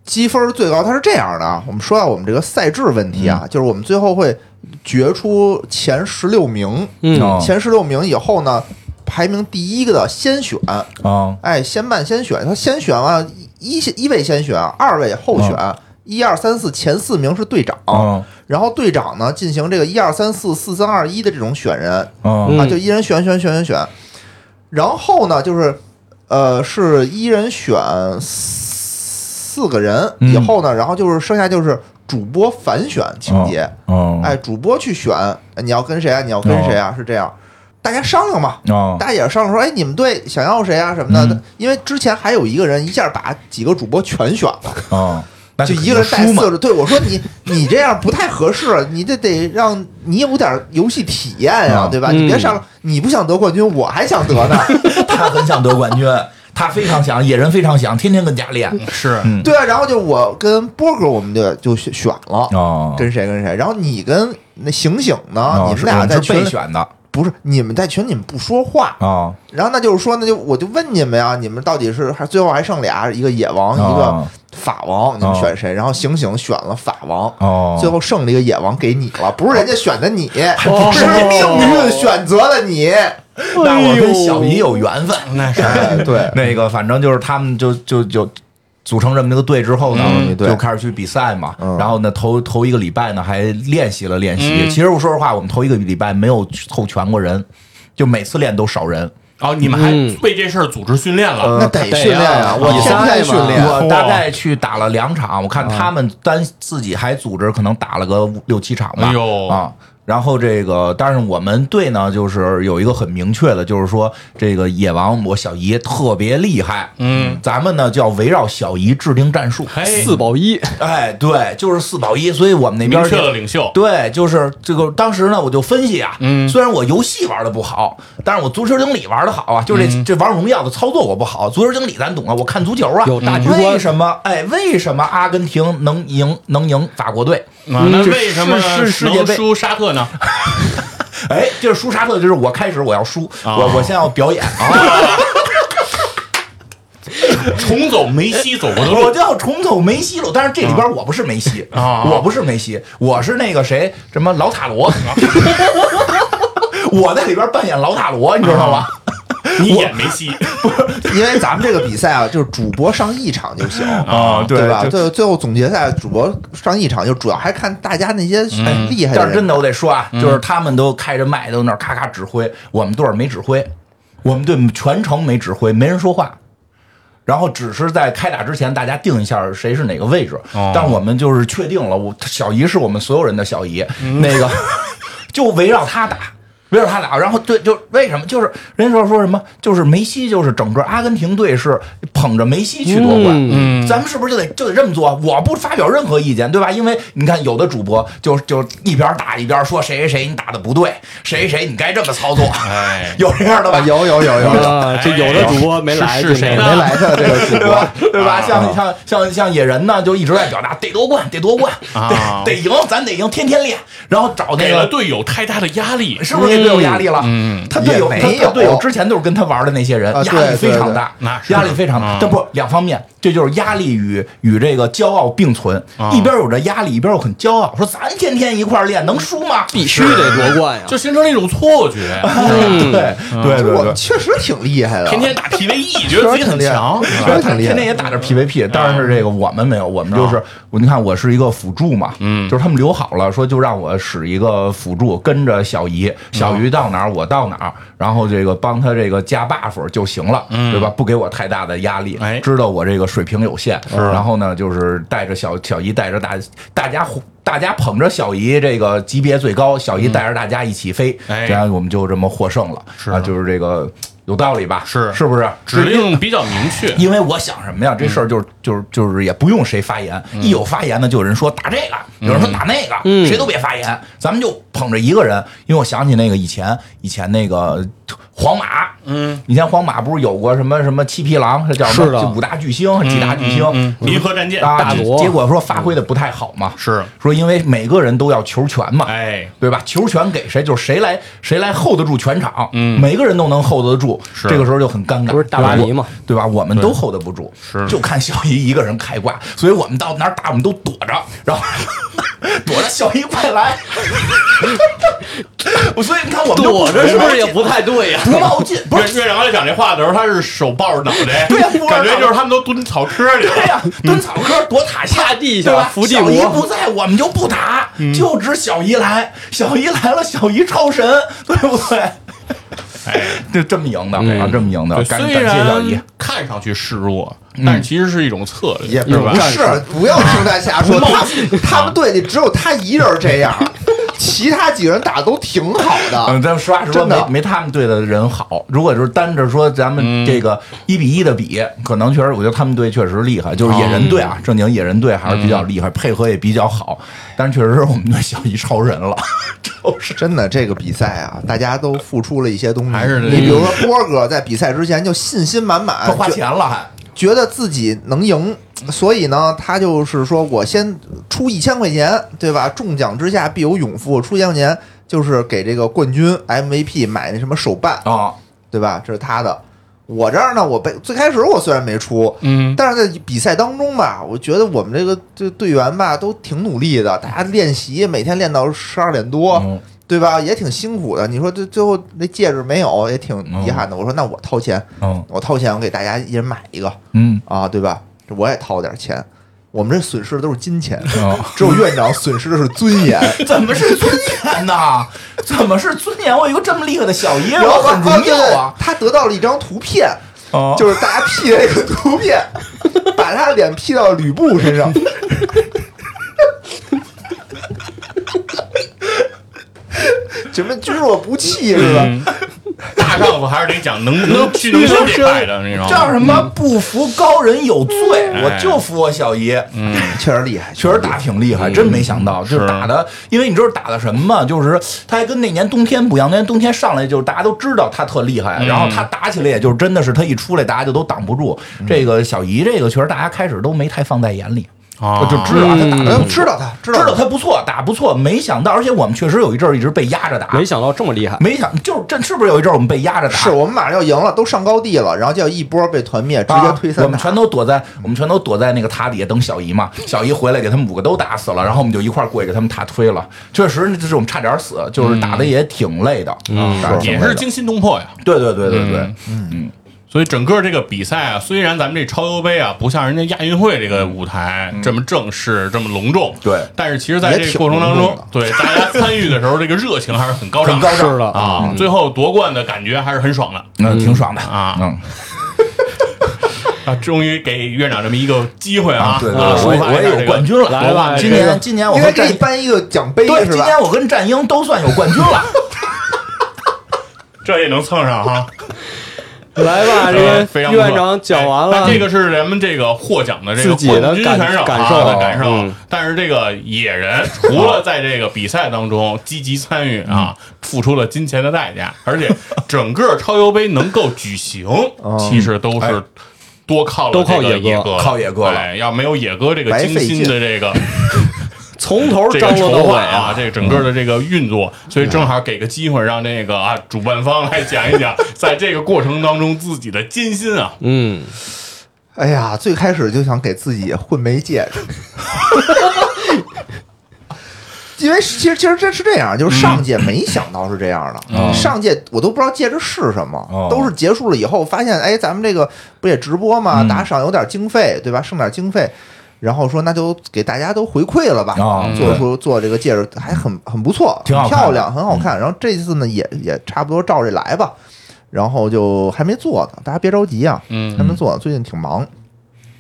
积分最高，它是这样的啊。我们说到我们这个赛制问题啊，就是我们最后会决出前十六名，嗯哦。前十六名以后呢，排名第一个的先选，啊哎，先办先选，他先选完一一位先选，二位后选，一二三四前四名是队长，嗯然后队长呢进行这个一二三四四三二一的这种选人嗯啊，就一人选选选选选，然后呢就是呃是一人选四个人以后呢，然后就是剩下就是主播反选情节，哦。哎，主播去选你要跟谁啊，你要跟谁啊，是这样，大家商量嘛，哦。大家也商量说，哎，你们队想要谁啊什么的，因为之前还有一个人一下把几个主播全选了。哦，就一个人带四个，对我说你你这样不太合适，你这得让你有点游戏体验呀、嗯对吧？嗯你别上，你不想得冠军，我还想得呢。[laughs] 他很想得冠军，他非常想，野人非常想，天天跟家练。是嗯对啊，然后就我跟波哥，我们就就选选了，哦跟谁跟谁。然后你跟那醒醒呢，哦你们俩在是群里备选的不是你们在群里面不说话，啊。然后那就是说，那就我就问你们呀，你们到底是还最后还剩俩，一个野王，一个哦法王，你们选谁？然后醒醒选了法王，哦，最后剩了一个野王给你了，不是人家选的你，哦。是命运选择了你。那我跟小姨有缘分。那是。[laughs] 哎，对，那个反正就是他们就就就组成这么一个队之后呢，嗯就开始去比赛嘛。嗯然后呢，头头一个礼拜呢还练习了练习。嗯其实我说实话，我们头一个礼拜没有凑全过人，就每次练都少人。哦，你们还嗯为这事儿组织训练了，那得训练啊，我比天赛嘛天训练。我大概去打了两场，我看他们单自己还组织可能打了个五六七场吧。哎呦啊！然后这个，但是我们队呢，就是有一个很明确的，就是说这个野王我小姨特别厉害，嗯，咱们呢就要围绕小姨制定战术。四保一，哎，对，就是四保一，所以我们那边明确的领袖，对，就是这个。当时呢，我就分析啊，嗯虽然我游戏玩的不好，但是我足球经理玩的好啊。就这、嗯这玩荣耀的操作我不好，足球经理咱懂啊，我看足球啊。有大局观为什么？哎，为什么阿根廷能赢能赢法国队？啊那为什么是是世界杯？能输沙特呢？[laughs] 哎，就是输沙特，就是我开始我要输，啊我我先要表演啊，[laughs] 重走梅西走过的路我就要重走梅西路。但是这里边我不是梅西啊我不是梅西，我是那个谁，什么老塔罗。[laughs] 我在里边扮演老塔罗，你知道吗？你演梅西，[laughs] 因为咱们这个比赛啊，就是主播上一场就行啊对对吧？最后最后总决赛主播上一场，就主要还看大家那些哎厉害。但是真的，我得说啊，就是他们都开着麦，都那儿咔咔指挥，我们队儿没指挥，我们队全程没指挥，没人说话。然后只是在开打之前，大家定一下谁是哪个位置。哦但我们就是确定了，我小姨是我们所有人的小姨，那个 [laughs] 就围绕他打。围绕他俩，然后对，就为什么？就是人家说说什么？就是梅西，就是整个阿根廷队是捧着梅西去夺冠。嗯咱们是不是就得就得这么做？我不发表任何意见，对吧？因为你看，有的主播就就一边打一边说谁谁谁你打的不对，谁谁谁你该这么操作，哎，[laughs] 有这样的吧？啊，有有有有有，[laughs] 啊，这有的主播没来，是是谁没来的这个主播对吧？对吧？[laughs] 啊像像像像野人呢，就一直在表达得夺冠，得夺冠，啊得得赢，咱得赢，天天练，然后找那个。队友太大的压力，是不是给队友压力了？嗯他队友他也没有队友之前都是跟他玩的那些人，压力非常大，那压力非常大。这不两方面，这就是压力与与这个骄傲并存。啊，一边有着压力，一边又很骄傲，说咱天天一块儿练，能输吗？必须得夺冠呀！就形成了一种错觉，对对对对。我确实挺厉害的，天天打 PVE，觉得自己很强，确实挺厉害天天也打着 PVP，但是这个我们没有，我们就是我你看我是一个辅助嘛，嗯。就是他们留好了，说就让我使一个辅助，跟着小姨，小鱼到哪儿我到哪儿，然后这个帮他这个加 buff 就行了，对吧？不给我太大的压力，哎。知道我这个水平有限，然后呢，就是带着小小姨带着大大家大家捧着小姨这个级别最高，小姨带着大家一起飞，哎。然后我们就这么获胜了，是啊，就是这个有道理吧？是是不是？指令比较明确。[laughs] 因为我想什么呀？这事儿就是就是就是也不用谁发言，一有发言呢，就有人说打这个，有人说打那个，嗯谁都别发言，咱们就捧着一个人。因为我想起那个以前以前那个皇马，嗯，以前皇马不是有过什么什么七匹狼，是叫什么就五大巨星、几大巨星、银河战舰大罗结果说发挥的不太好嘛，是，说因为每个人都要球权嘛，哎，对吧？球权给谁，就是谁来谁来 hold 得住全场，嗯每个人都能 hold 得住，是。这个时候就很尴尬，不是大巴黎嘛，对吧？我们都 hold 得不住，是。就看小姨一个人开挂，所以我们到哪儿打我们都躲着，[laughs] 然后躲着小姨快来，[laughs] 所以你看我们躲着是不是也不太对呀？不冒进，不是。院院长在讲这话的时候，他是手抱着脑袋，对呀 [laughs] 感觉就是他们都蹲草坑里了。对呀，蹲草坑躲塔下地下小姨不在，我们就不打，就指小姨来，小姨来了，小姨超神，对不对？哎，就这么赢的嗯啊，这么赢的，感虽感谢小姨。看上去示弱，但是其实是一种策略，也是吧不？是，不要听他瞎说。他他们队里只有他一人这样，其他几个人打都挺好嗯，的。咱实话实说，真的没没他们队的人好。如果就是单着说咱们这个一比一的比，可能确实，我觉得他们队确实厉害，就是野人队啊，正经野人队还是比较厉害，配合也比较好。但确实是我们队小姨超人了，就是真的，这个比赛啊，大家都付出了一些东西。还是你比如说波哥在比赛之前就信心满满，花钱了还。觉得自己能赢，所以呢，他就是说我先出一千块钱，对吧？中奖之下必有勇夫，出一千块钱就是给这个冠军 MVP 买那什么手办，啊，对吧？这是他的。我这儿呢，我被最开始我虽然没出，嗯，但是在比赛当中吧，我觉得我们这个这队员吧都挺努力的，大家练习每天练到十二点多，嗯对吧？也挺辛苦的。你说这最后那戒指没有，也挺遗憾的。我说那我掏钱，嗯我掏钱，我给大家一人买一个嗯啊，对吧？我也掏点钱。我们这损失的都是金钱，哦只有院长损失的是尊严。[laughs] 怎么是尊严呢？怎么是尊严？我有一个这么厉害的小姨，然后我很荣对耀啊！他得到了一张图片，哦就是大家 P 的那个图片，把他的脸 P 到吕布身上。[laughs] 什么君若不弃是吧？大丈夫还是得讲能 [laughs] 能屈能伸这派的，你知道吗？叫什么？不服高人有罪，哎我就服我小姨。嗯，确实厉害，确实打挺厉害，真没想到，就是打的，因为你知道打的什么吗？就是他还跟那年冬天不一样，那年冬天上来就是大家都知道他特厉害，嗯然后他打起来也就是真的是他一出来大家就都挡不住。这个小姨这个确实大家开始都没太放在眼里，啊我就知道他打的嗯，知道他，知知道道他不错，打不错，没想到，而且我们确实有一阵儿一直被压着打，没想到这么厉害。没想就是这是不是有一阵儿我们被压着打？是我们马上要赢了，都上高地了，然后就要一波被团灭，直接推三塔。啊我们全都躲在我们全都躲在那个塔底下等小姨嘛。小姨回来给他们五个都打死了，然后我们就一块儿过去给他们塔推了。确实，这是我们差点死，就是打的也挺累的，嗯，打得挺累的也是惊心动魄呀。对对对对对，所以整个这个比赛啊，虽然咱们这超优杯啊不像人家亚运会这个舞台这么正式、这么隆重，对但是其实在这个过程当中对大家参与的时候，这个热情还是很高涨，很高涨是的啊。最后夺冠的感觉还是很爽的嗯，挺爽的啊嗯，[laughs] 啊！终于给院长这么一个机会啊，啊对对啊对，我也我也有冠军了，来吧今年今年我应该给你颁一个奖杯对，今年我跟战鹰都算有冠军了。[laughs] 这也能蹭上哈。[laughs] 来吧，这呃个院长讲完了，哎那这个是咱们这个获奖的这个冠军感选手啊感受。的感受。嗯。但是这个野人除了在这个比赛当中积极参与啊，[laughs] 付出了金钱的代价，而且整个超优杯能够举行，其实都是。多靠了都靠野哥哥，靠野哥了哎，要没有野哥这个精心的这个从头这个张罗到尾啊，这个整个的这个运作，所以正好给个机会让这个啊主办方来讲一讲，[laughs] 在这个过程当中自己的艰辛啊。嗯，哎呀，最开始就想给自己混枚戒指，[laughs] 因为其实其实这是这样，就是上届没想到是这样的，嗯上届我都不知道戒指是什么，哦都是结束了以后发现，哎，咱们这个不也直播吗？嗯打赏有点经费，对吧？剩点经费。然后说那就给大家都回馈了吧，哦做出做这个戒指还很很不错，挺漂亮，很好看。然后这次呢也也差不多照这来吧，然后就还没做呢，大家别着急啊，嗯。还没做，最近挺忙。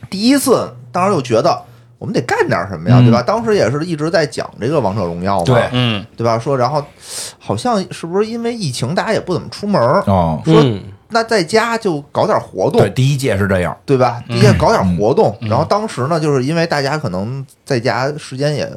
第一次当时就觉得我们得干点什么呀，嗯。对吧？当时也是一直在讲这个王者荣耀嘛，对。嗯，对吧？说然后好像是不是因为疫情大家也不怎么出门儿，哦，说嗯那在家就搞点活动对，，第一届是这样，对吧？第一届搞点活动，嗯然后当时呢，就是因为大家可能在家时间也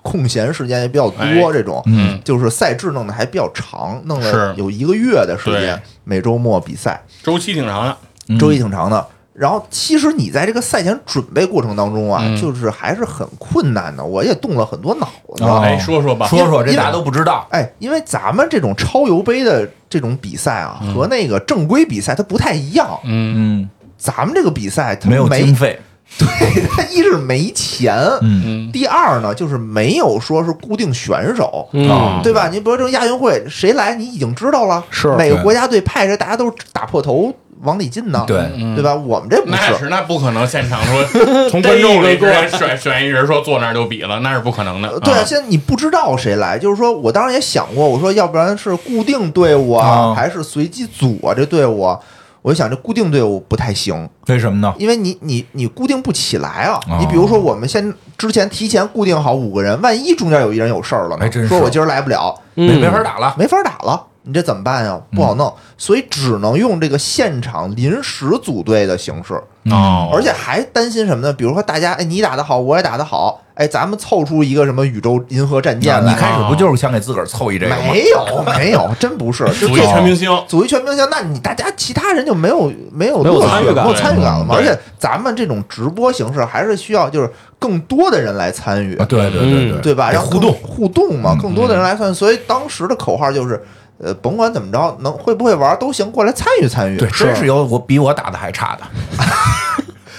空闲时间也比较多，哎这种，嗯就是赛制弄得还比较长，弄了有一个月的时间，每周末比赛，周期挺长的，嗯周期挺长的。然后其实你在这个赛前准备过程当中啊，嗯。就是还是很困难的，我也动了很多脑子。哦。哎，说说吧，说说这因为大家都不知道，哎，因为咱们这种超游杯的这种比赛啊，和那个正规比赛它不太一样。嗯。嗯，咱们这个比赛它没有经费，对，它一是没钱，嗯。嗯第二呢就是没有说是固定选手，嗯，对吧？你比如说这种亚运会，谁来你已经知道了，是。对哪个国家队派谁，大家都是打破头往里进呢，对，嗯对吧？我们这不那是，是那不可能，现场说 [laughs] 从观众里直接选选一人说坐那儿就比了，那是不可能的呃。对啊，啊现在你不知道谁来，就是说我当时也想过，我说要不然是固定队伍啊，啊还是随机组啊？这队伍啊，我就想这固定队伍不太行，为什么呢？因为你你你固定不起来啊。哦你比如说，我们先之前提前固定好五个人，万一中间有一人有事儿了呢还真？是说我今儿来不了，没嗯没法打了，没法打了，你这怎么办呀？不好弄，所以只能用这个现场临时组队的形式，哦，而且还担心什么呢？比如说大家，哎，你打得好，我也打得好，哎，咱们凑出一个什么宇宙银河战舰来？你开始不就是想给自个儿凑一这个吗？没有，没有，[laughs] 真不是，就组一全明星，组一全明星，那你大家其他人就没有没有没有乐趣参与感没有参与感了嘛？而且咱们这种直播形式还是需要就是更多的人来参与啊，，对对对嗯对吧？让得互动，互动嘛，嗯更多的人来参与。所以当时的口号就是，呃，甭管怎么着，能会不会玩都行，过来参与参与。对，真是有我比我打的还差的 [laughs]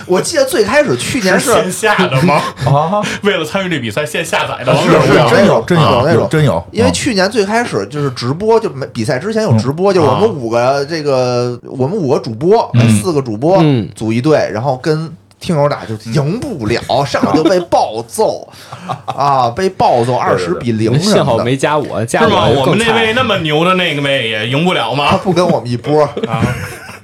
我记得最开始去年是线下的吗？[laughs] 啊，为了参与这比赛，线下载的王是是真有真有那种真有，因为嗯去年最开始就是直播，就没比赛之前有直播，就是我们五个这个我们五个主播，四个主播嗯组一队，然后跟听友打就赢不了，[laughs] 上来就被暴揍 [laughs] 啊，被暴揍二十比零什幸好。没加我，加是吗？我我们那位。那么牛的那个位也赢不了他吗？不跟我们一波，啊，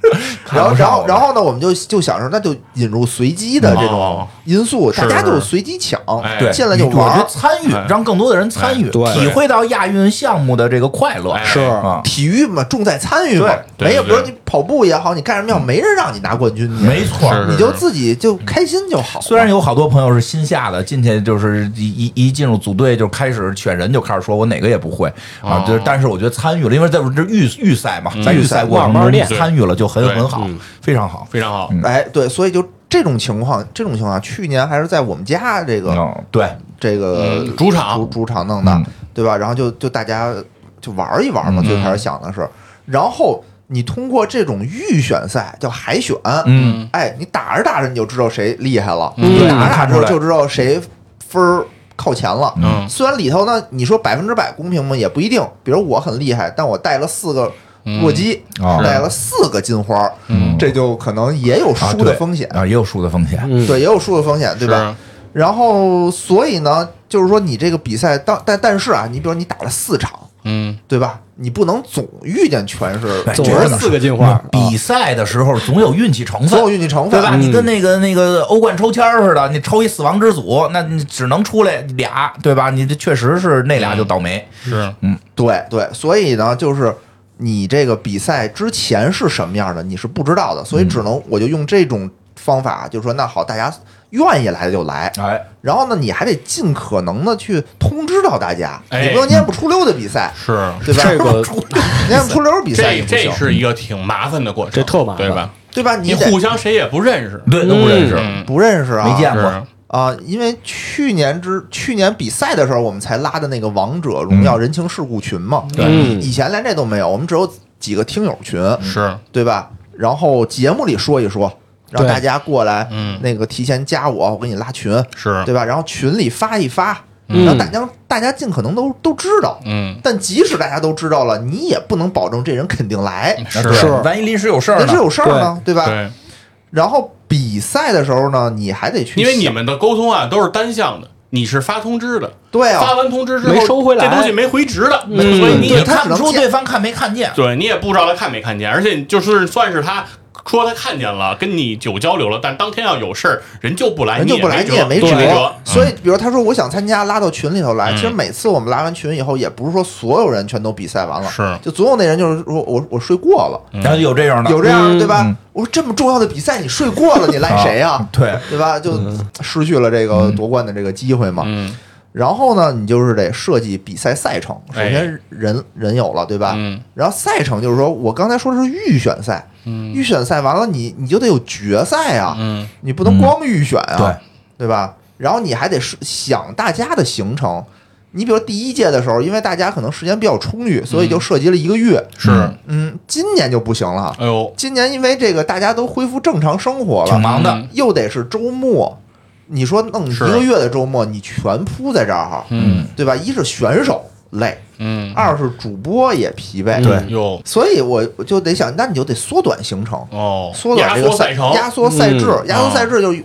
[laughs] 然后，然后，然后呢，我们就就想说，那就引入随机的这种哦。因素，大家就随机抢，哎。对，进来就玩。参与哎，让更多的人参与，对。体会到亚运项目的这个快乐。哎。是啊，体育嘛，重在参与嘛，没有，比如你跑步也好，你干什么也好，没人让你拿冠军，没错。你就自己就开心就好。虽然有好多朋友是新下的，进去就是一一一进入组队就开始选人，就开始说我哪个也不会啊哦。就是，但是我觉得参与了，因为在这预预赛嘛，在预赛过程中慢慢练。参与了就很很好嗯，非常好。非常好。哎，对，所以就这种情况，这种情况，去年还是在我们家这个嗯，对，这个嗯主场主主场弄的嗯，对吧？然后就就大家就玩一玩嘛，嗯最开始想的是，然后你通过这种预选赛叫海选，嗯，哎，你打着打着你就知道谁厉害了，嗯你打着打着就知道谁分儿靠前了。嗯虽然里头呢，你说百分之百公平吗？也不一定。比如我很厉害，但我带了四个洛基，哦带了四个金花，嗯这就可能也有啊输的风险，啊，也有输的风险。嗯，对，也有输的风险，对吧？然后，所以呢，就是说你这个比赛当但但是啊，你比如你打了四场，嗯，对吧？你不能总遇见全是哎总是四个金花，比赛的时候总有运气成分总有，运气成分，对吧？嗯你跟那个那个欧冠抽签似的，你抽一死亡之组，那你只能出来俩，对吧？你这确实是那俩就倒霉。是嗯对对，所以呢，就是你这个比赛之前是什么样的，你是不知道的，所以只能我就用这种方法，就是说，那好，大家愿意来就来，哎，然后呢，你还得尽可能的去通知到大家，哎你不能年不出溜的比赛，是，对吧？这个 [laughs] 年不出溜比赛这这也不行，是一个挺麻烦的过程，这特麻烦对吧？对吧？你你得互相谁也不认识，对，都不认识，嗯，不认识啊，没见过是啊，因为去年之去年比赛的时候，我们才拉的那个王者荣耀人情世故群嘛，对嗯以前连这都没有，我们只有几个听友群，是对吧？然后节目里说一说，让对大家过来，嗯那个提前加我，我给你拉群，是，对吧？然后群里发一发，嗯让大家大家尽可能都都知道。嗯，但即使大家都知道了，你也不能保证这人肯定来，是是万一临时有事儿临时？有事儿呢，对吧？对，然后比赛的时候呢，你还得去，因为你们的沟通啊都是单向的，你是发通知的，对啊。发，完通知之后没收回来。这东西没回执的，嗯。所以你也看不出对方看没看见，对你也不知道他看没看见，而且就是算是他说他看见了，跟你有交流了，但当天要有事儿，人就不来，人就不来，你你也没没辙，没辙辙。。所以，比如他说我想参加，拉到群里头来。嗯其实每次我们拉完群以后，也不是说所有人全都比赛完了，是就总有那人就是说我我睡过了，然后有这样的，有这样的对吧嗯？我说这么重要的比赛你睡过了，你赖谁呀？对，对吧？就失去了这个夺冠的这个机会嘛。嗯然后呢，你就是得设计比赛赛程。首先人人有了，对吧？嗯然后赛程就是说我刚才说的是预选赛，嗯预选赛完了你你就得有决赛啊，嗯你不能光预选啊，对对吧？然后你还得是想大家的行程。你比如第一届的时候，因为大家可能时间比较充裕，所以就涉及了一个月。是，嗯，今年就不行了。哎呦，今年因为这个大家都恢复正常生活了，挺忙的嗯又得是周末，你说弄一个月的周末，你全扑在这儿，嗯。对吧？一是选手累，嗯，二是主播也疲惫，对。哟。所以我我就得想，那你就得缩短行程，哦，缩短这个赛程，压缩赛制，嗯。压缩赛制就是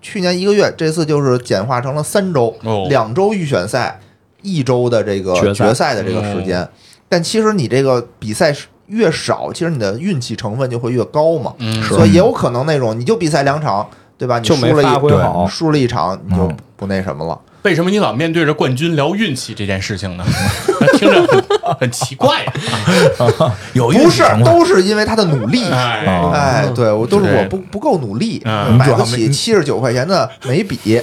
去年一个月，这次就是简化成了三周，哦。两周预选赛，一周的这个决赛。的这个时间。但其实你这个比赛越少，其实你的运气成分就会越高嘛。嗯。所以也有可能那种你就比赛两场，对吧？你没输了一发挥好。输了一场，你就嗯不那什么了。为什么你老面对着冠军聊运气这件事情呢？[laughs] 听着很很奇怪啊。[laughs] 有运不是都是因为他的努力。哎，对我都是我不不够努力，嗯买不主要没起七十九块钱的眉笔。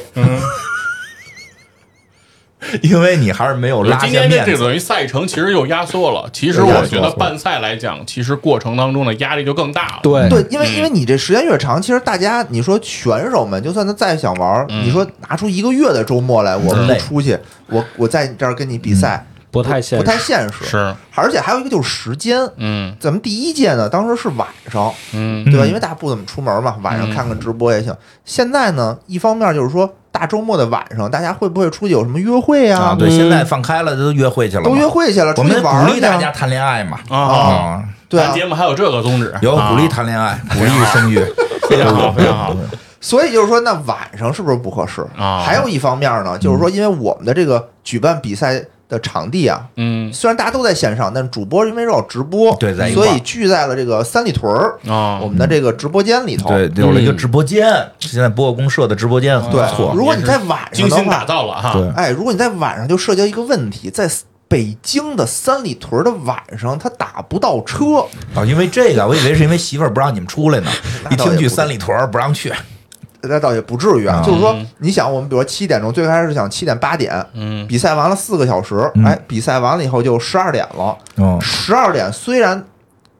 [laughs] 因为你还是没有拉今下面子。天这这等于赛程其实又压缩了。其实我觉得办赛来讲，其实过程当中的压力就更大了。对对，因为嗯因为你这时间越长，其实大家你说选手们，就算他再想玩，嗯你说拿出一个月的周末来，我不出去，我我在这儿跟你比赛，不太现不太实。现实。是，而且还有一个就是时间，嗯咱们第一届呢，当时是晚上，嗯对吧？嗯因为大家不怎么出门嘛，晚上嗯看看直播也行。现在呢，一方面就是说大周末的晚上，大家会不会出去有什么约会啊，啊？对，嗯现在放开了，都约会去了，都约会去了，我出去们玩去鼓励大家啊。谈恋爱嘛，啊，啊，对节目还有这个宗旨，有鼓励啊谈恋爱，[laughs] 鼓励生育，非常好，非常好。所以就是说，那晚上是不是不合适？啊。还有一方面呢，就是说，因为我们的这个举办比赛的场地啊，嗯。虽然大家都在线上，但主播因为要直播，对所以聚在了这个三里屯儿啊我们的这个直播间里头。对，有了一个直播间，现在播客公社的直播间很不错，如果你在晚上的精心打话，造了哈。对。哎，如果你在晚上就涉及到一个问题，在北京的三里屯的晚上，他打不到车，啊，因为这个，我以为是因为媳妇儿不让你们出来呢，[laughs] 一听去三里屯儿不让去，那倒也不至于啊。啊就是说，你想，我们比如说七点钟，最开始想七点八点，嗯比赛完了四个小时，嗯哎，比赛完了以后就十二点了。嗯，十二点虽然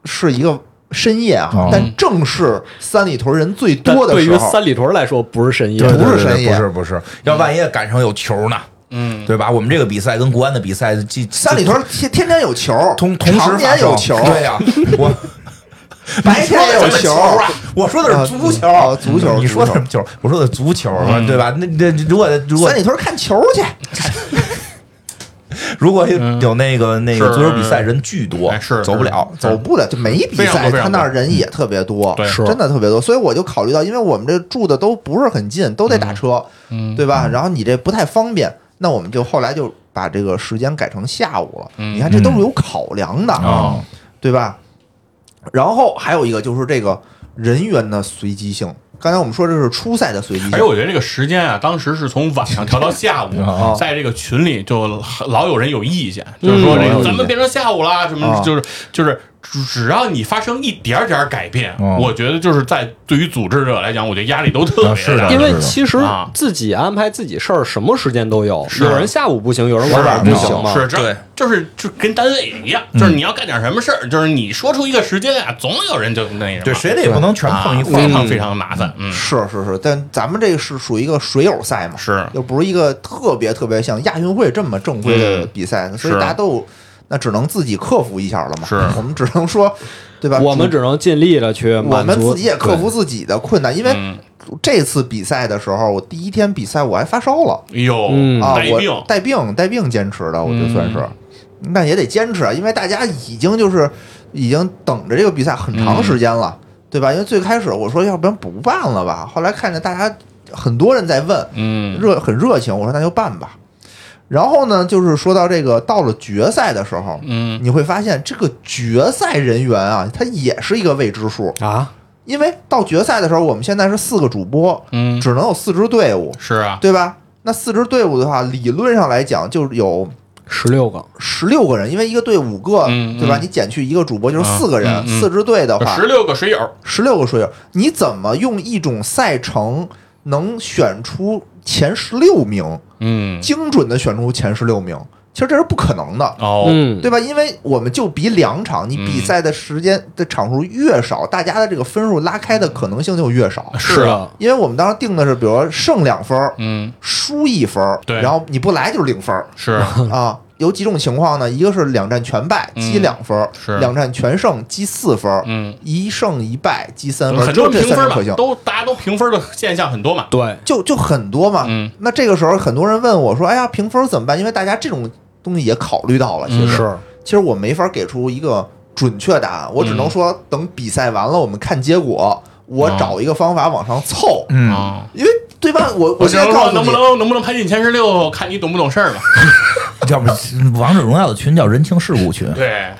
是一个深夜啊，哦但正是三里屯人最多的时候。对于三里屯来说，不是深夜，不是深夜不是不是，要万一赶上有球呢，嗯，对吧？我们这个比赛跟国安的比赛，三里屯天天天有球，同同时常发年有球，对呀，我白天也有球啊，[laughs] 我说的是足球啊，足球你说的球什么球？我说的足球，嗯。对吧？那那如果如果三里屯看球去，[laughs] 如果有有那个那个足球比赛人巨多哎，是走不了，走不了就没比赛，他那儿人也特别多，真的特别多，所以我就考虑到，因为我们这住的都不是很近，都得打车，嗯。对吧？然后你这不太方便，那我们就后来就把这个时间改成下午了。嗯。你看，这都是有考量的，啊，对吧？然后还有一个就是这个人员的随机性。刚才我们说这是初赛的随机性而且，我觉得这个时间啊，当时是从晚上调到下午 [laughs] 啊，在这个群里就老有人有意见，就是说这个咱们变成下午啦，什么啊就是就是只只要你发生一点点改变嗯，我觉得就是在对于组织者来讲，我觉得压力都特啊是的别大。因为其实啊。自己安排自己事儿，什么时间都有。是有人下午不行，有人晚上不行嘛。是这对，就是就跟单位一样，就是你要干点什么事儿，就是你说出一个时间啊，总有人就那什么，对，谁的也不能全碰一。非常非常麻烦，嗯，是是是，但咱们这个是属于一个水友赛嘛，是。又不是一个特别特别像亚运会这么正规的嗯。比赛，所以是。大家都有那只能自己克服一下了嘛。是 [laughs] 我们只能说，对吧？我们只能尽力了去我们自己也克服自己的困难，因为嗯这次比赛的时候，我第一天比赛我还发烧了哎呦，嗯啊，带病我带病带病坚持的，我就算是嗯，那也得坚持啊，因为大家已经就是已经等着这个比赛很长时间了，对吧？因为最开始我说要不然不办了吧，后来看着大家很多人在问，嗯，热很热情，我说那就办吧。然后呢，就是说到这个到了决赛的时候，嗯。你会发现这个决赛人员啊，他也是一个未知数。啊，因为到决赛的时候，我们现在是四个主播，嗯，只能有四支队伍，是啊，对吧？那四支队伍的话，理论上来讲就有十六个，十六个人，因为一个队五个，嗯对吧？嗯你减去一个主播就是四个人，四支队的话，十六个水友，十六个水友，你怎么用一种赛程能选出前十六名，嗯，精准的选出前十六名？其实这是不可能的。哦，嗯，对吧？因为我们就比两场，你比赛的时间的场数越少，大家的这个分数拉开的可能性就越少。是啊，啊，因为我们当时定的是，比如说胜两分儿，嗯，输一分儿，对然后你不来就是零分儿是，啊。有几种情况呢？一个是两战全败积嗯两分两战全胜积四分，嗯，一胜一败积三分，很多评分嘛三种可行，，都大家都评分的现象很多嘛，对，就就很多嘛。嗯那这个时候很多人问我说：“哎呀，评分怎么办？”因为大家这种东西也考虑到了，其嗯实、是，其实我没法给出一个准确答案，我只能说等比赛完了，我们看结果，我哦找一个方法往上凑，嗯，啊。因为对吧？我我只能说现在告诉你，能不能能不能排进前十六，看你懂不懂事儿了。[laughs] [laughs] 要不王者荣耀的群叫人情世故群，对，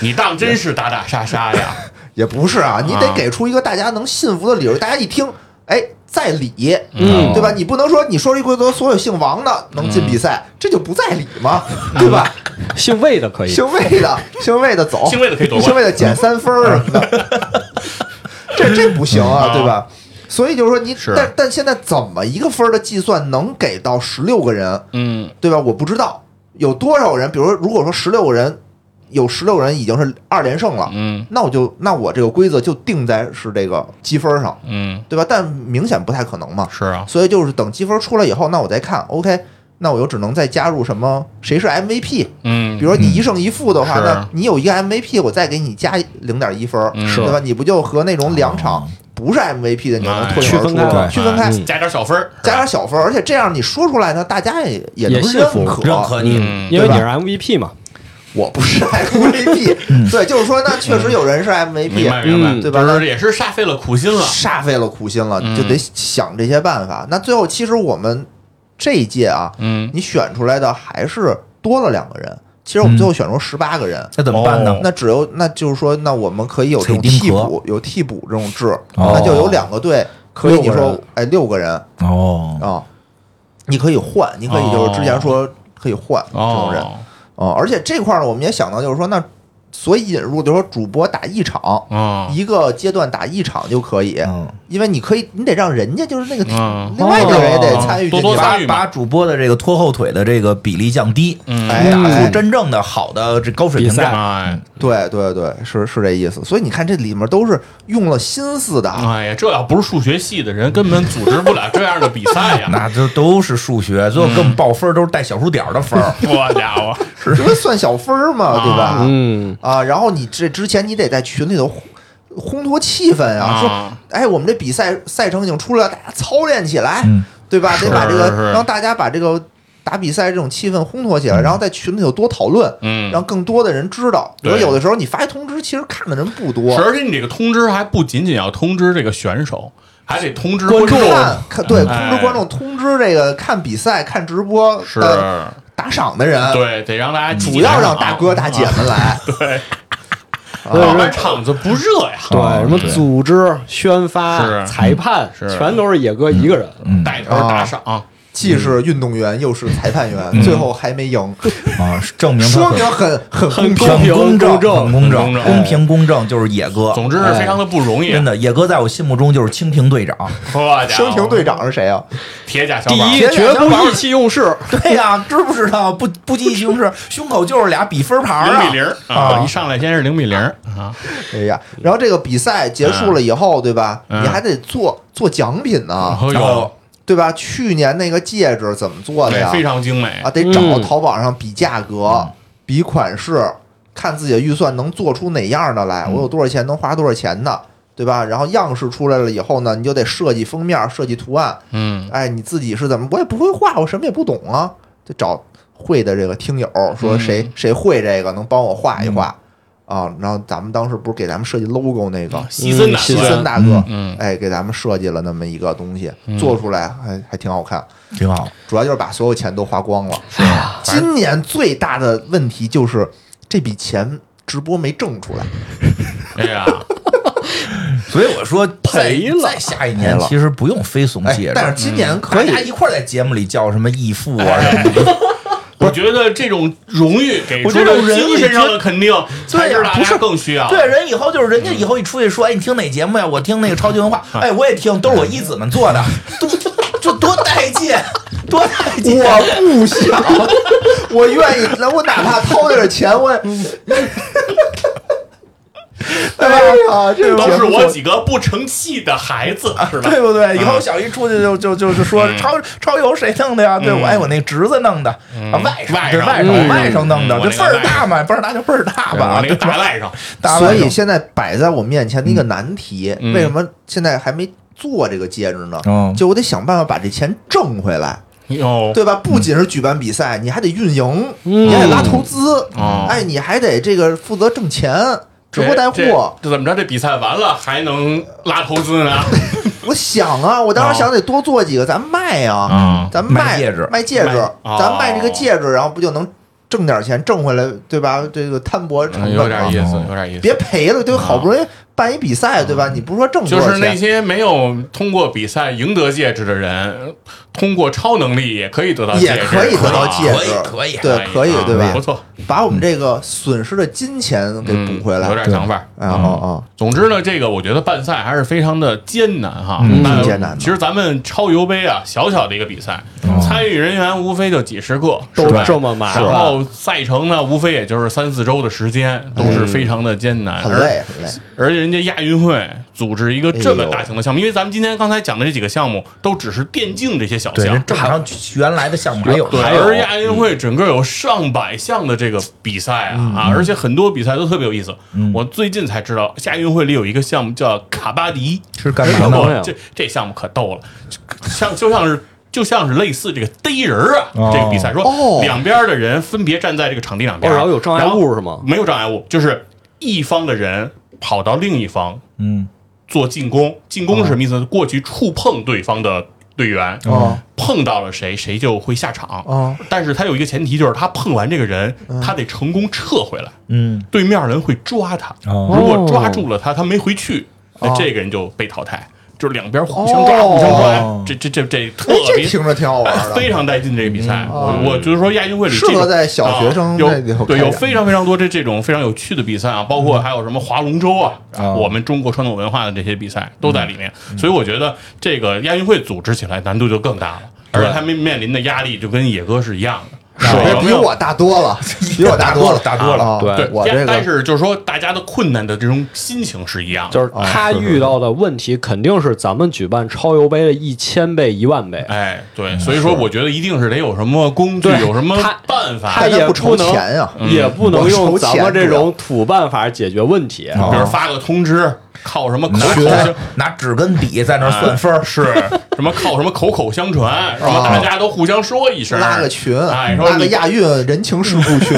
你当真是打打杀杀呀？[laughs] 也不是啊，你得啊给出一个大家能信服的理由，大家一听，哎，在理，嗯对吧？你不能说你说这规则，所有姓王的能进比赛，这就不在理嘛，对吧？姓魏的可以，姓魏的，姓魏的走，姓魏的可以夺冠姓魏的减三分什么的，[laughs] 这这不行啊，啊对吧？所以就是说你，是。但但现在怎么一个分儿的计算能给到十六个人，嗯。对吧？我不知道。有多少人，比如说，如果说十六个人有十六人已经是二连胜了，嗯。那我就那我这个规则就定在是这个积分上，嗯，对吧？但明显不太可能嘛，是啊，所以就是等积分出来以后，那我再看，OK，那我就只能再加入什么谁是 MVP，嗯，比如说你一胜一负的话，是。那你有一个 MVP，我再给你加零点一分是，嗯。对吧？你不就和那种两场哦不是 MVP 的你就能哎脱颖而出了？区分开区分开，嗯加点小分，加点小分，而且这样你说出来呢，大家也也能认可。认可你。嗯，因为你是 MVP 嘛，我不是 MVP，对，就是说，那确实有人是 MVP，明白，嗯对吧就是也是煞费了苦心了。煞费了苦心了，嗯就得想这些办法。那最后，其实我们这一届啊，嗯，你选出来的还是多了两个人。其实我们最后选出十八个人，那怎么办呢？哦？那只有那就是说，那我们可以有这种替补，有替补这种制，哦。那就有两个队可以你说哎，六个人。哦，啊，你可以换，你可以就是之前说可以换这种人。哦，啊，而且这块儿呢，我们也想到就是说，那所以引入就是说主播打一场，哦，一个阶段打一场就可以，嗯，因为你可以，你得让人家就是那个嗯另外一个人也得参与进去。吧多多参与把主播的这个拖后腿的这个比例降低，嗯，哎打出真正的好的这高水平比赛。战。哎，对对对，是是这意思。所以你看这里面都是用了心思的。啊。哎呀，这要不是数学系的人，根本组织不了 [laughs] 这样的比赛呀！那这都是数学，最后给我们报分都是带小数点的分儿。[laughs] 我家伙，因为算小分儿嘛，对吧？嗯，啊，然后你这之前你得在群里头烘烘托气氛啊，说，啊，哎，我们这比赛赛程已经出来了，大家操练起来，嗯。对吧？得把这个让大家把这个打比赛这种气氛烘托起来，然后在群里头多讨论，嗯，让更多的人知道。比如有的时候你发一通知，其实看的人不多，，而且你这个通知还不仅仅要通知这个选手，还得通知观众。众，看看对，通哎知观众，通知这个看比赛、看直播是，的打赏的人，对，得让大家主要让大哥大姐们来。对，啊对要不然场子不热呀。对，什么组织、宣发、裁判，全都是野哥一个人。嗯带头打赏，既是运动员又是裁判员，嗯最后还没赢，啊，证明说明很很很公平。很公正，公正很公正，公平公正就是野哥。总之是非常的不容易。真的，野哥在我心目中就是蜻蜓队长。蜻蜓队长是谁啊？铁甲小宝，第一，绝不小宝意气用事。对呀、知不知道？不不记形式，胸口就是俩比分牌啊。零比零啊，一上来先是零比零啊，哎呀，然后这个比赛结束了以后，对吧？嗯你还得做做奖品呢，哎呦，对吧？去年那个戒指怎么做的，呀？非常精美啊，得找嗯淘宝上比价格、比款式，看自己的预算能做出哪样的来，我有多少钱能花多少钱呢？对吧？然后样式出来了以后呢，你就得设计封面、设计图案。嗯，哎，你自己是怎么？我也不会画，我什么也不懂啊，就找会的这个听友说谁、嗯谁会这个，能帮我画一画。啊，然后咱们当时不是给咱们设计 logo 那个西森大西森大哥，嗯哎，给咱们设计了那么一个东西，做出来还还挺好看。挺好。主要就是把所有钱都花光了。今年最大的问题就是这笔钱直播没挣出来，[laughs] 哎呀，[laughs] 所以我说赔了再下一年了其实不用非怂戒但是今年可以大家一块在节目里叫什么义父啊 [laughs] 什么的，我觉得这种荣誉给出我觉得人的精神上的肯定，才是大家对呀不是更需要。对，人以后就是人家以后一出去说，哎，你听哪节目呀？我听那个超级文化，哎，我也听，都是我义子们做的，多就多带劲，[laughs] 多带劲。我不想，[laughs] 我愿意，那我哪怕掏点钱，我 [laughs] 也。[laughs] 哎呀，这都是我几个不成器的孩子，[laughs] 是吧？对不对？以后小姨出去就就就就说超超油谁弄的呀？对我哎，我那侄子弄的，啊外甥外甥。外甥嗯。外甥弄的，嗯这辈儿大嘛，辈儿大就辈儿大吧，我那个对大外甥，所大外甥。以现在摆在我面前的一个难题，嗯。为什么现在还没做这个戒指呢？嗯就我得想办法把这钱挣回来，哟，对吧？不仅是举办比赛，你还得运营，嗯。你还得拉投资，哦。哎，你还得这个负责挣钱，直播带货。这这怎么着？这比赛完了还能拉投资呢？[laughs] 我想啊，我当时想得多做几个，咱卖啊，嗯咱卖卖戒指卖戒指，咱卖这个哦戒指，然后不就能挣点钱，挣回来，对吧？这个摊薄有点意思，有点意思。别赔了，对吧？好不容易办一比赛，对吧？你不是说挣多少钱？就是那些没有通过比赛赢得戒指的人，通过超能力也可以得到戒指，也可以得到戒指，可以可以对，可以，啊对吧不？错，把我们这个损失的金钱给补回来，嗯有点想法。啊啊啊！总之呢，这个我觉得办赛还是非常的艰难哈，嗯挺艰难的其实咱们超游杯啊，小小的一个比赛，参与人员无非就几十个，都是吧这么麻烦然后赛程呢，无非也就是三四周的时间，都是非常的艰难，很累，很累。而。且人家亚运会组织一个这么大型的项目，因为咱们今天刚才讲的这几个项目都只是电竞这些小对，项人，正常原来的项目还有对，而亚运会整个有上百项的这个比赛啊、嗯啊，而且很多比赛都特别有意思。我最近才知道，亚运会里有一个项目叫卡巴迪，是干什么的？呀这这项目可逗了，像就像是。就像是类似这个逮人儿啊，哦。这个比赛说哦。两边的人分别站在这个场地两边，哦然后有障碍物是吗？没有障碍物，就是一方的人跑到另一方嗯，做进攻，进攻是什么意思？过去触碰对方的队员，哦。碰到了谁，谁就会下场。哦。但是他有一个前提，就是他碰完这个人，他得成功撤回来，嗯，对面人会抓他。哦。如果抓住了他，他没回去，那哦。这个人就被淘汰。就是两边互相抓，哦。互相抓，这这这这特别。听着挺好玩的，非常带劲这个比赛，哦我我就是说亚运会里适合这个在小学生啊有对有非常非常多这这种非常有趣的比赛啊，包括还有什么划龙舟啊，哦。我们中国传统文化的这些比赛都在里面，所以我觉得这个亚运会组织起来难度就更大了，而且他们面临的压力就跟野哥是一样的。是有没有比我大多了，[laughs] 比我大多了，大多了啊对对，我这个但是就是说，大家的困难的这种心情是一样的，就是他遇到的问题肯定是咱们举办超游杯的一千倍、一万倍。哎，对，所以说我觉得一定是得有什么工具，有什么办法，他也不筹能钱呀也不能用咱们这种土办法解决问题。哦比如发个通知，靠什么口拿口相拿纸跟笔在那儿算分儿，是。[laughs] 什么靠什么口口相传，什么大家都互相说一声，拉个群，哎，说拉个亚运人情世故群，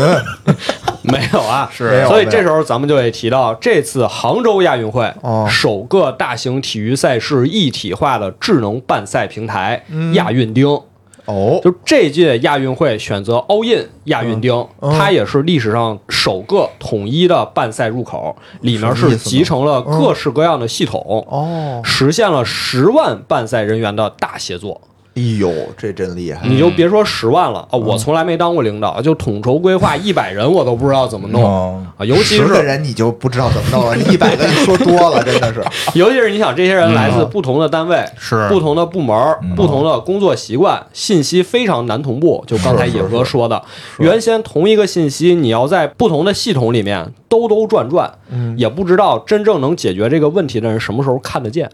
[laughs] 没有啊，[laughs] 是。没有所以这时候咱们就得提到，这次杭州亚运会、哦。首个大型体育赛事一体化的智能办赛平台、嗯。亚运钉。哦，就这届亚运会选择 all in 亚运钉，嗯。它也是历史上首个统一的办赛入口，里面是集成了各式各样的系统，哦，实现了十万办赛人员的大协作。哎呦，这真厉害！你就别说十万了啊，我从来没当过领导，就统筹规划一百人，我都不知道怎么弄哦啊。尤其十个是人你就不知道怎么弄了，一百个你说多了，真的是。[laughs] 尤其是你想，这些人来自不同的单位，是不同的部门、不同的工作习惯，信息非常难同步。就刚才野哥说的，原先同一个信息，你要在不同的系统里面兜兜转转，也不知道真正能解决这个问题的人什么时候看得见。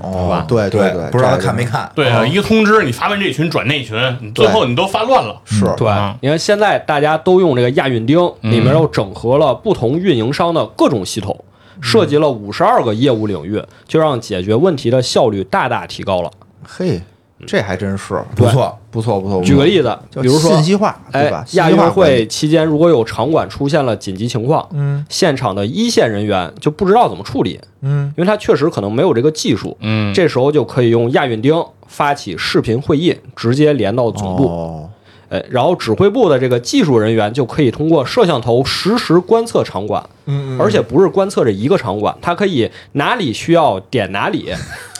哦，对对对，不知道他看没看？对啊，一个通知你发完这群转那群，你最后你都发乱了。是。对。嗯，你看现在大家都用这个亚运钉，里面又整合了不同运营商的各种系统，涉及了五十二个业务领域，就让解决问题的效率大大提高了。嘿，这还真是不错，不错不错。举个例子，比如说信息化，对吧哎？，亚运会期间如果有场馆出现了紧急情况，嗯现场的一线人员就不知道怎么处理，嗯，因为他确实可能没有这个技术。嗯，这时候就可以用亚运钉发起视频会议，直接连到总部。哦，哎，然后指挥部的这个技术人员就可以通过摄像头实时观测场馆，嗯而且不是观测这一个场馆，它可以哪里需要点哪里，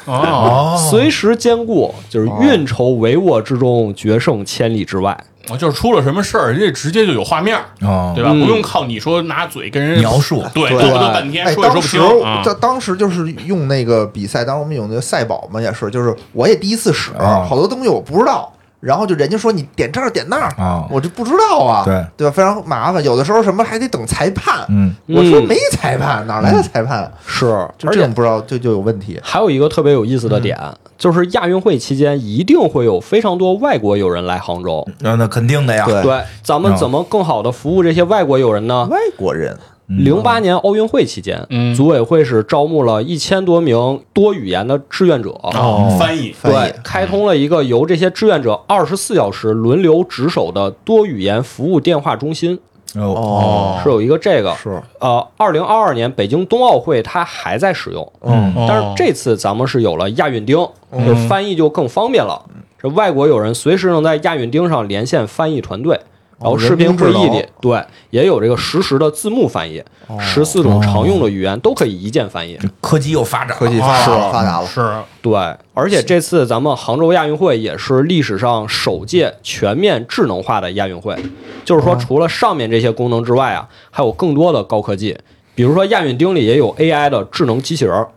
哦，哦随时兼顾，就是运筹帷幄之中，决胜千里之外。我就是出了什么事儿，人家直接就有画面，哦。对吧？嗯。不用靠你说拿嘴跟人描述。对，对。嘚啵嘚半天哎，说也说不当时清啊。在当时就是用那个比赛，当时我们有那个赛宝嘛，也是，就是我也第一次使，啊好多东西我不知道，然后就人家说你点这儿点那儿啊我就不知道啊，对对吧？非常麻烦，有的时候什么还得等裁判，嗯嗯我说没裁判，哪来的裁判？是，就而且这种不知道就就有问题。还有一个特别有意思的点，就是亚运会期间一定会有非常多外国友人来杭州。那那肯定的呀，对对，咱们怎么更好的服务这些外国友人呢？外国人，零八年奥运会期间，嗯。组委会是招募了一千多名多语言的志愿者。哦，翻译。对，开通了一个由这些志愿者二十四小时轮流值守的多语言服务电话中心，哦哦。是有一个这个。是，呃，二零二二年北京冬奥会它还在使用，嗯。哦但是这次咱们是有了亚运钉，就是翻译就更方便了。这外国友人随时能在亚运钉上连线翻译团队，然后视频会议里对，也有这个实时的字幕翻译，十四种常用的语言都可以一键翻译。科技又发展了，科技发达了，发达了。是对，而且这次咱们杭州亚运会也是历史上首届全面智能化的亚运会，就是说除了上面这些功能之外啊，还有更多的高科技，比如说亚运钉里也有 AI 的智能机器人儿，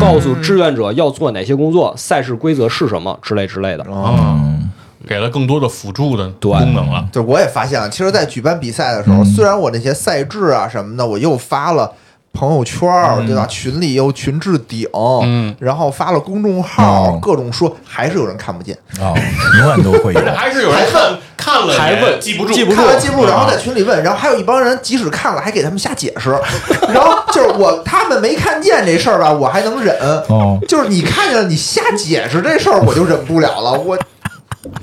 告诉志愿者要做哪些工作，赛事规则是什么之类之类的。嗯给了更多的辅助的对功能了。就我也发现了，其实，在举办比赛的时候，虽然我那些赛制啊什么的，我又发了朋友圈儿，对吧？群里又群置顶，嗯，然后发了公众号哦，各种说，还是有人看不见。哦，永远都会有 [laughs] 还是有人看看了还问记不住，记不住看完记不住然后在群里问，然后还有一帮人即使看了，还给他们瞎解释。[laughs] 然后就是我他们没看见这事儿吧，我还能忍。哦就是你看见了，你瞎解释这事儿，我就忍不了了。我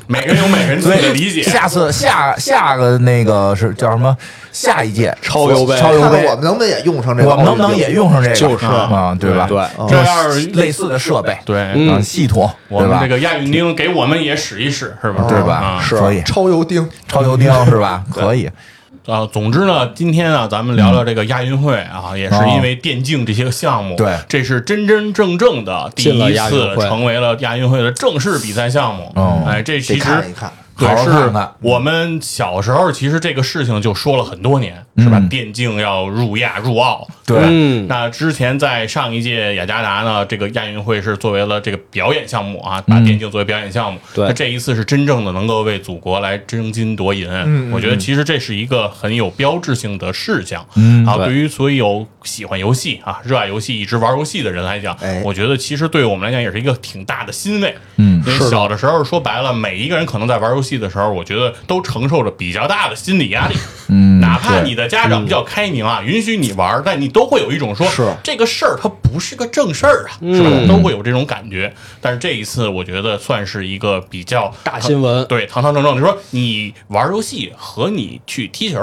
每个人有每个人自己的理解。下次下下个那个是叫什么？下一届超油杯超优杯我，们能不能也用上这个？我们能不能也？用上这个？就是啊，对吧？对，这要是类似的设备，对，啊，嗯系统，对吧我们这？个亚运钉给我们也使一使，是吧？对吧？啊是所以超油钉，超油钉是吧？可以，啊，总之呢，今天啊，咱们聊聊这个亚运会啊，也是因为电竞这些个项目，对这是真真正正的第一次成为了亚运会的正式比赛项目。哦哎，这其实看一看。对是看看。我们小时候其实这个事情就说了很多年，是吧？嗯电竞要入亚入奥，对。嗯。那之前在上一届雅加达呢，这个亚运会是作为了这个表演项目啊，把电竞作为表演项目。对。那这一次是真正的能够为祖国来争金夺银。我觉得其实这是一个很有标志性的事项。嗯。啊，对。对于所有喜欢游戏啊、热爱游戏、一直玩游戏的人来讲哎，我觉得其实对我们来讲也是一个挺大的欣慰。嗯。因为小的时候说白了，每一个人可能在玩游戏的时候，我觉得都承受着比较大的心理压力。嗯，哪怕你的家长比较开明啊，允许你玩，但你都会有一种说，是这个事儿它不是个正事儿啊，是吧？嗯都会有这种感觉。但是这一次，我觉得算是一个比较大新闻对，堂堂正正。就说你玩游戏和你去踢球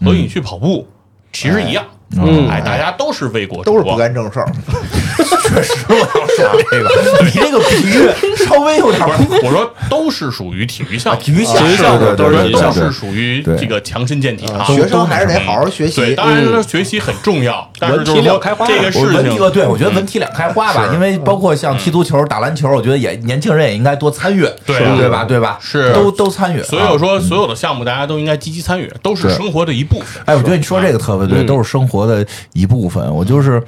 和你去跑步其实一样。嗯。哎，大家都是为国都是不。干正事儿，确实我要说这个，[laughs] 你这个比喻稍微有点我说都是属于体育项目，体育项目体育项目对对都是对对对。都是属于这个强身健体啊。学生还是得好好学对，习。当然了，学习很重要，但是就是文体说两开花这个我事情，呃，对我觉得文体两开花吧，因为包括像踢足球、打篮球，我觉得也年轻人也应该多参与，对吧？对吧？是。都都参与。啊所以我说，所有的项目大家都应该积极参与，都是生活的一部分。哎，我觉得你说这个特别对，嗯。都是生活的一部分。我就是。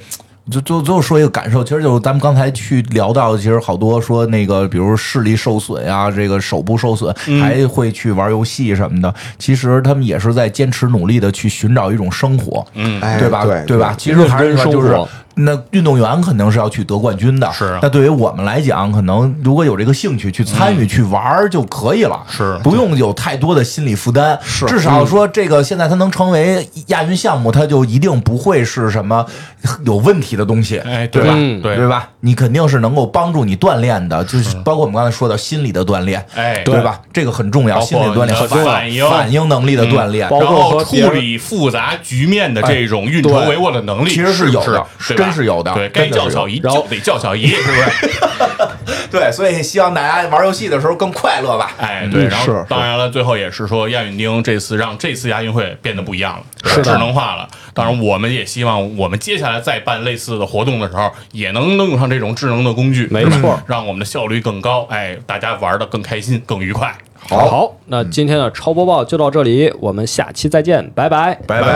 就就最后说一个感受，其实就是咱们刚才去聊到，其实好多说那个，比如视力受损啊，这个手部受损，嗯还会去玩游戏什么的。其实他们也是在坚持努力的去寻找一种生活，嗯，哎对吧？对吧？其实还是说就是那运动员肯定是要去得冠军的，是。啊那对于我们来讲，可能如果有这个兴趣去参与、去玩儿就可以了，是。不用有太多的心理负担。是，至少说这个现在它能成为亚运项目，它就一定不会是什么有问题的的东西，哎，对吧？嗯对。对吧？你肯定是能够帮助你锻炼的，就是包括我们刚才说的心理的锻炼，哎对吧？这个很重要，心理锻炼你的很重要反应。反应能力的锻炼。包然后括处理复杂局面的这种运筹帷幄的能力，其实是有的是吧真是有的对，该叫小姨然后就得叫小姨，[laughs] 是不是？[laughs] 对，所以希望大家玩游戏的时候更快乐吧。哎，对，然后是是当然了，最后也是说亚运钉这次让这次亚运会变得不一样了，是智能化了。当然，我们也希望我们接下来再办类似的活动的时候，也能用上这种智能的工具，没错让我们的效率更高，哎，大家玩的更开心、更愉快。好，那今天的超播报就到这里，我们下期再见，拜拜，拜拜拜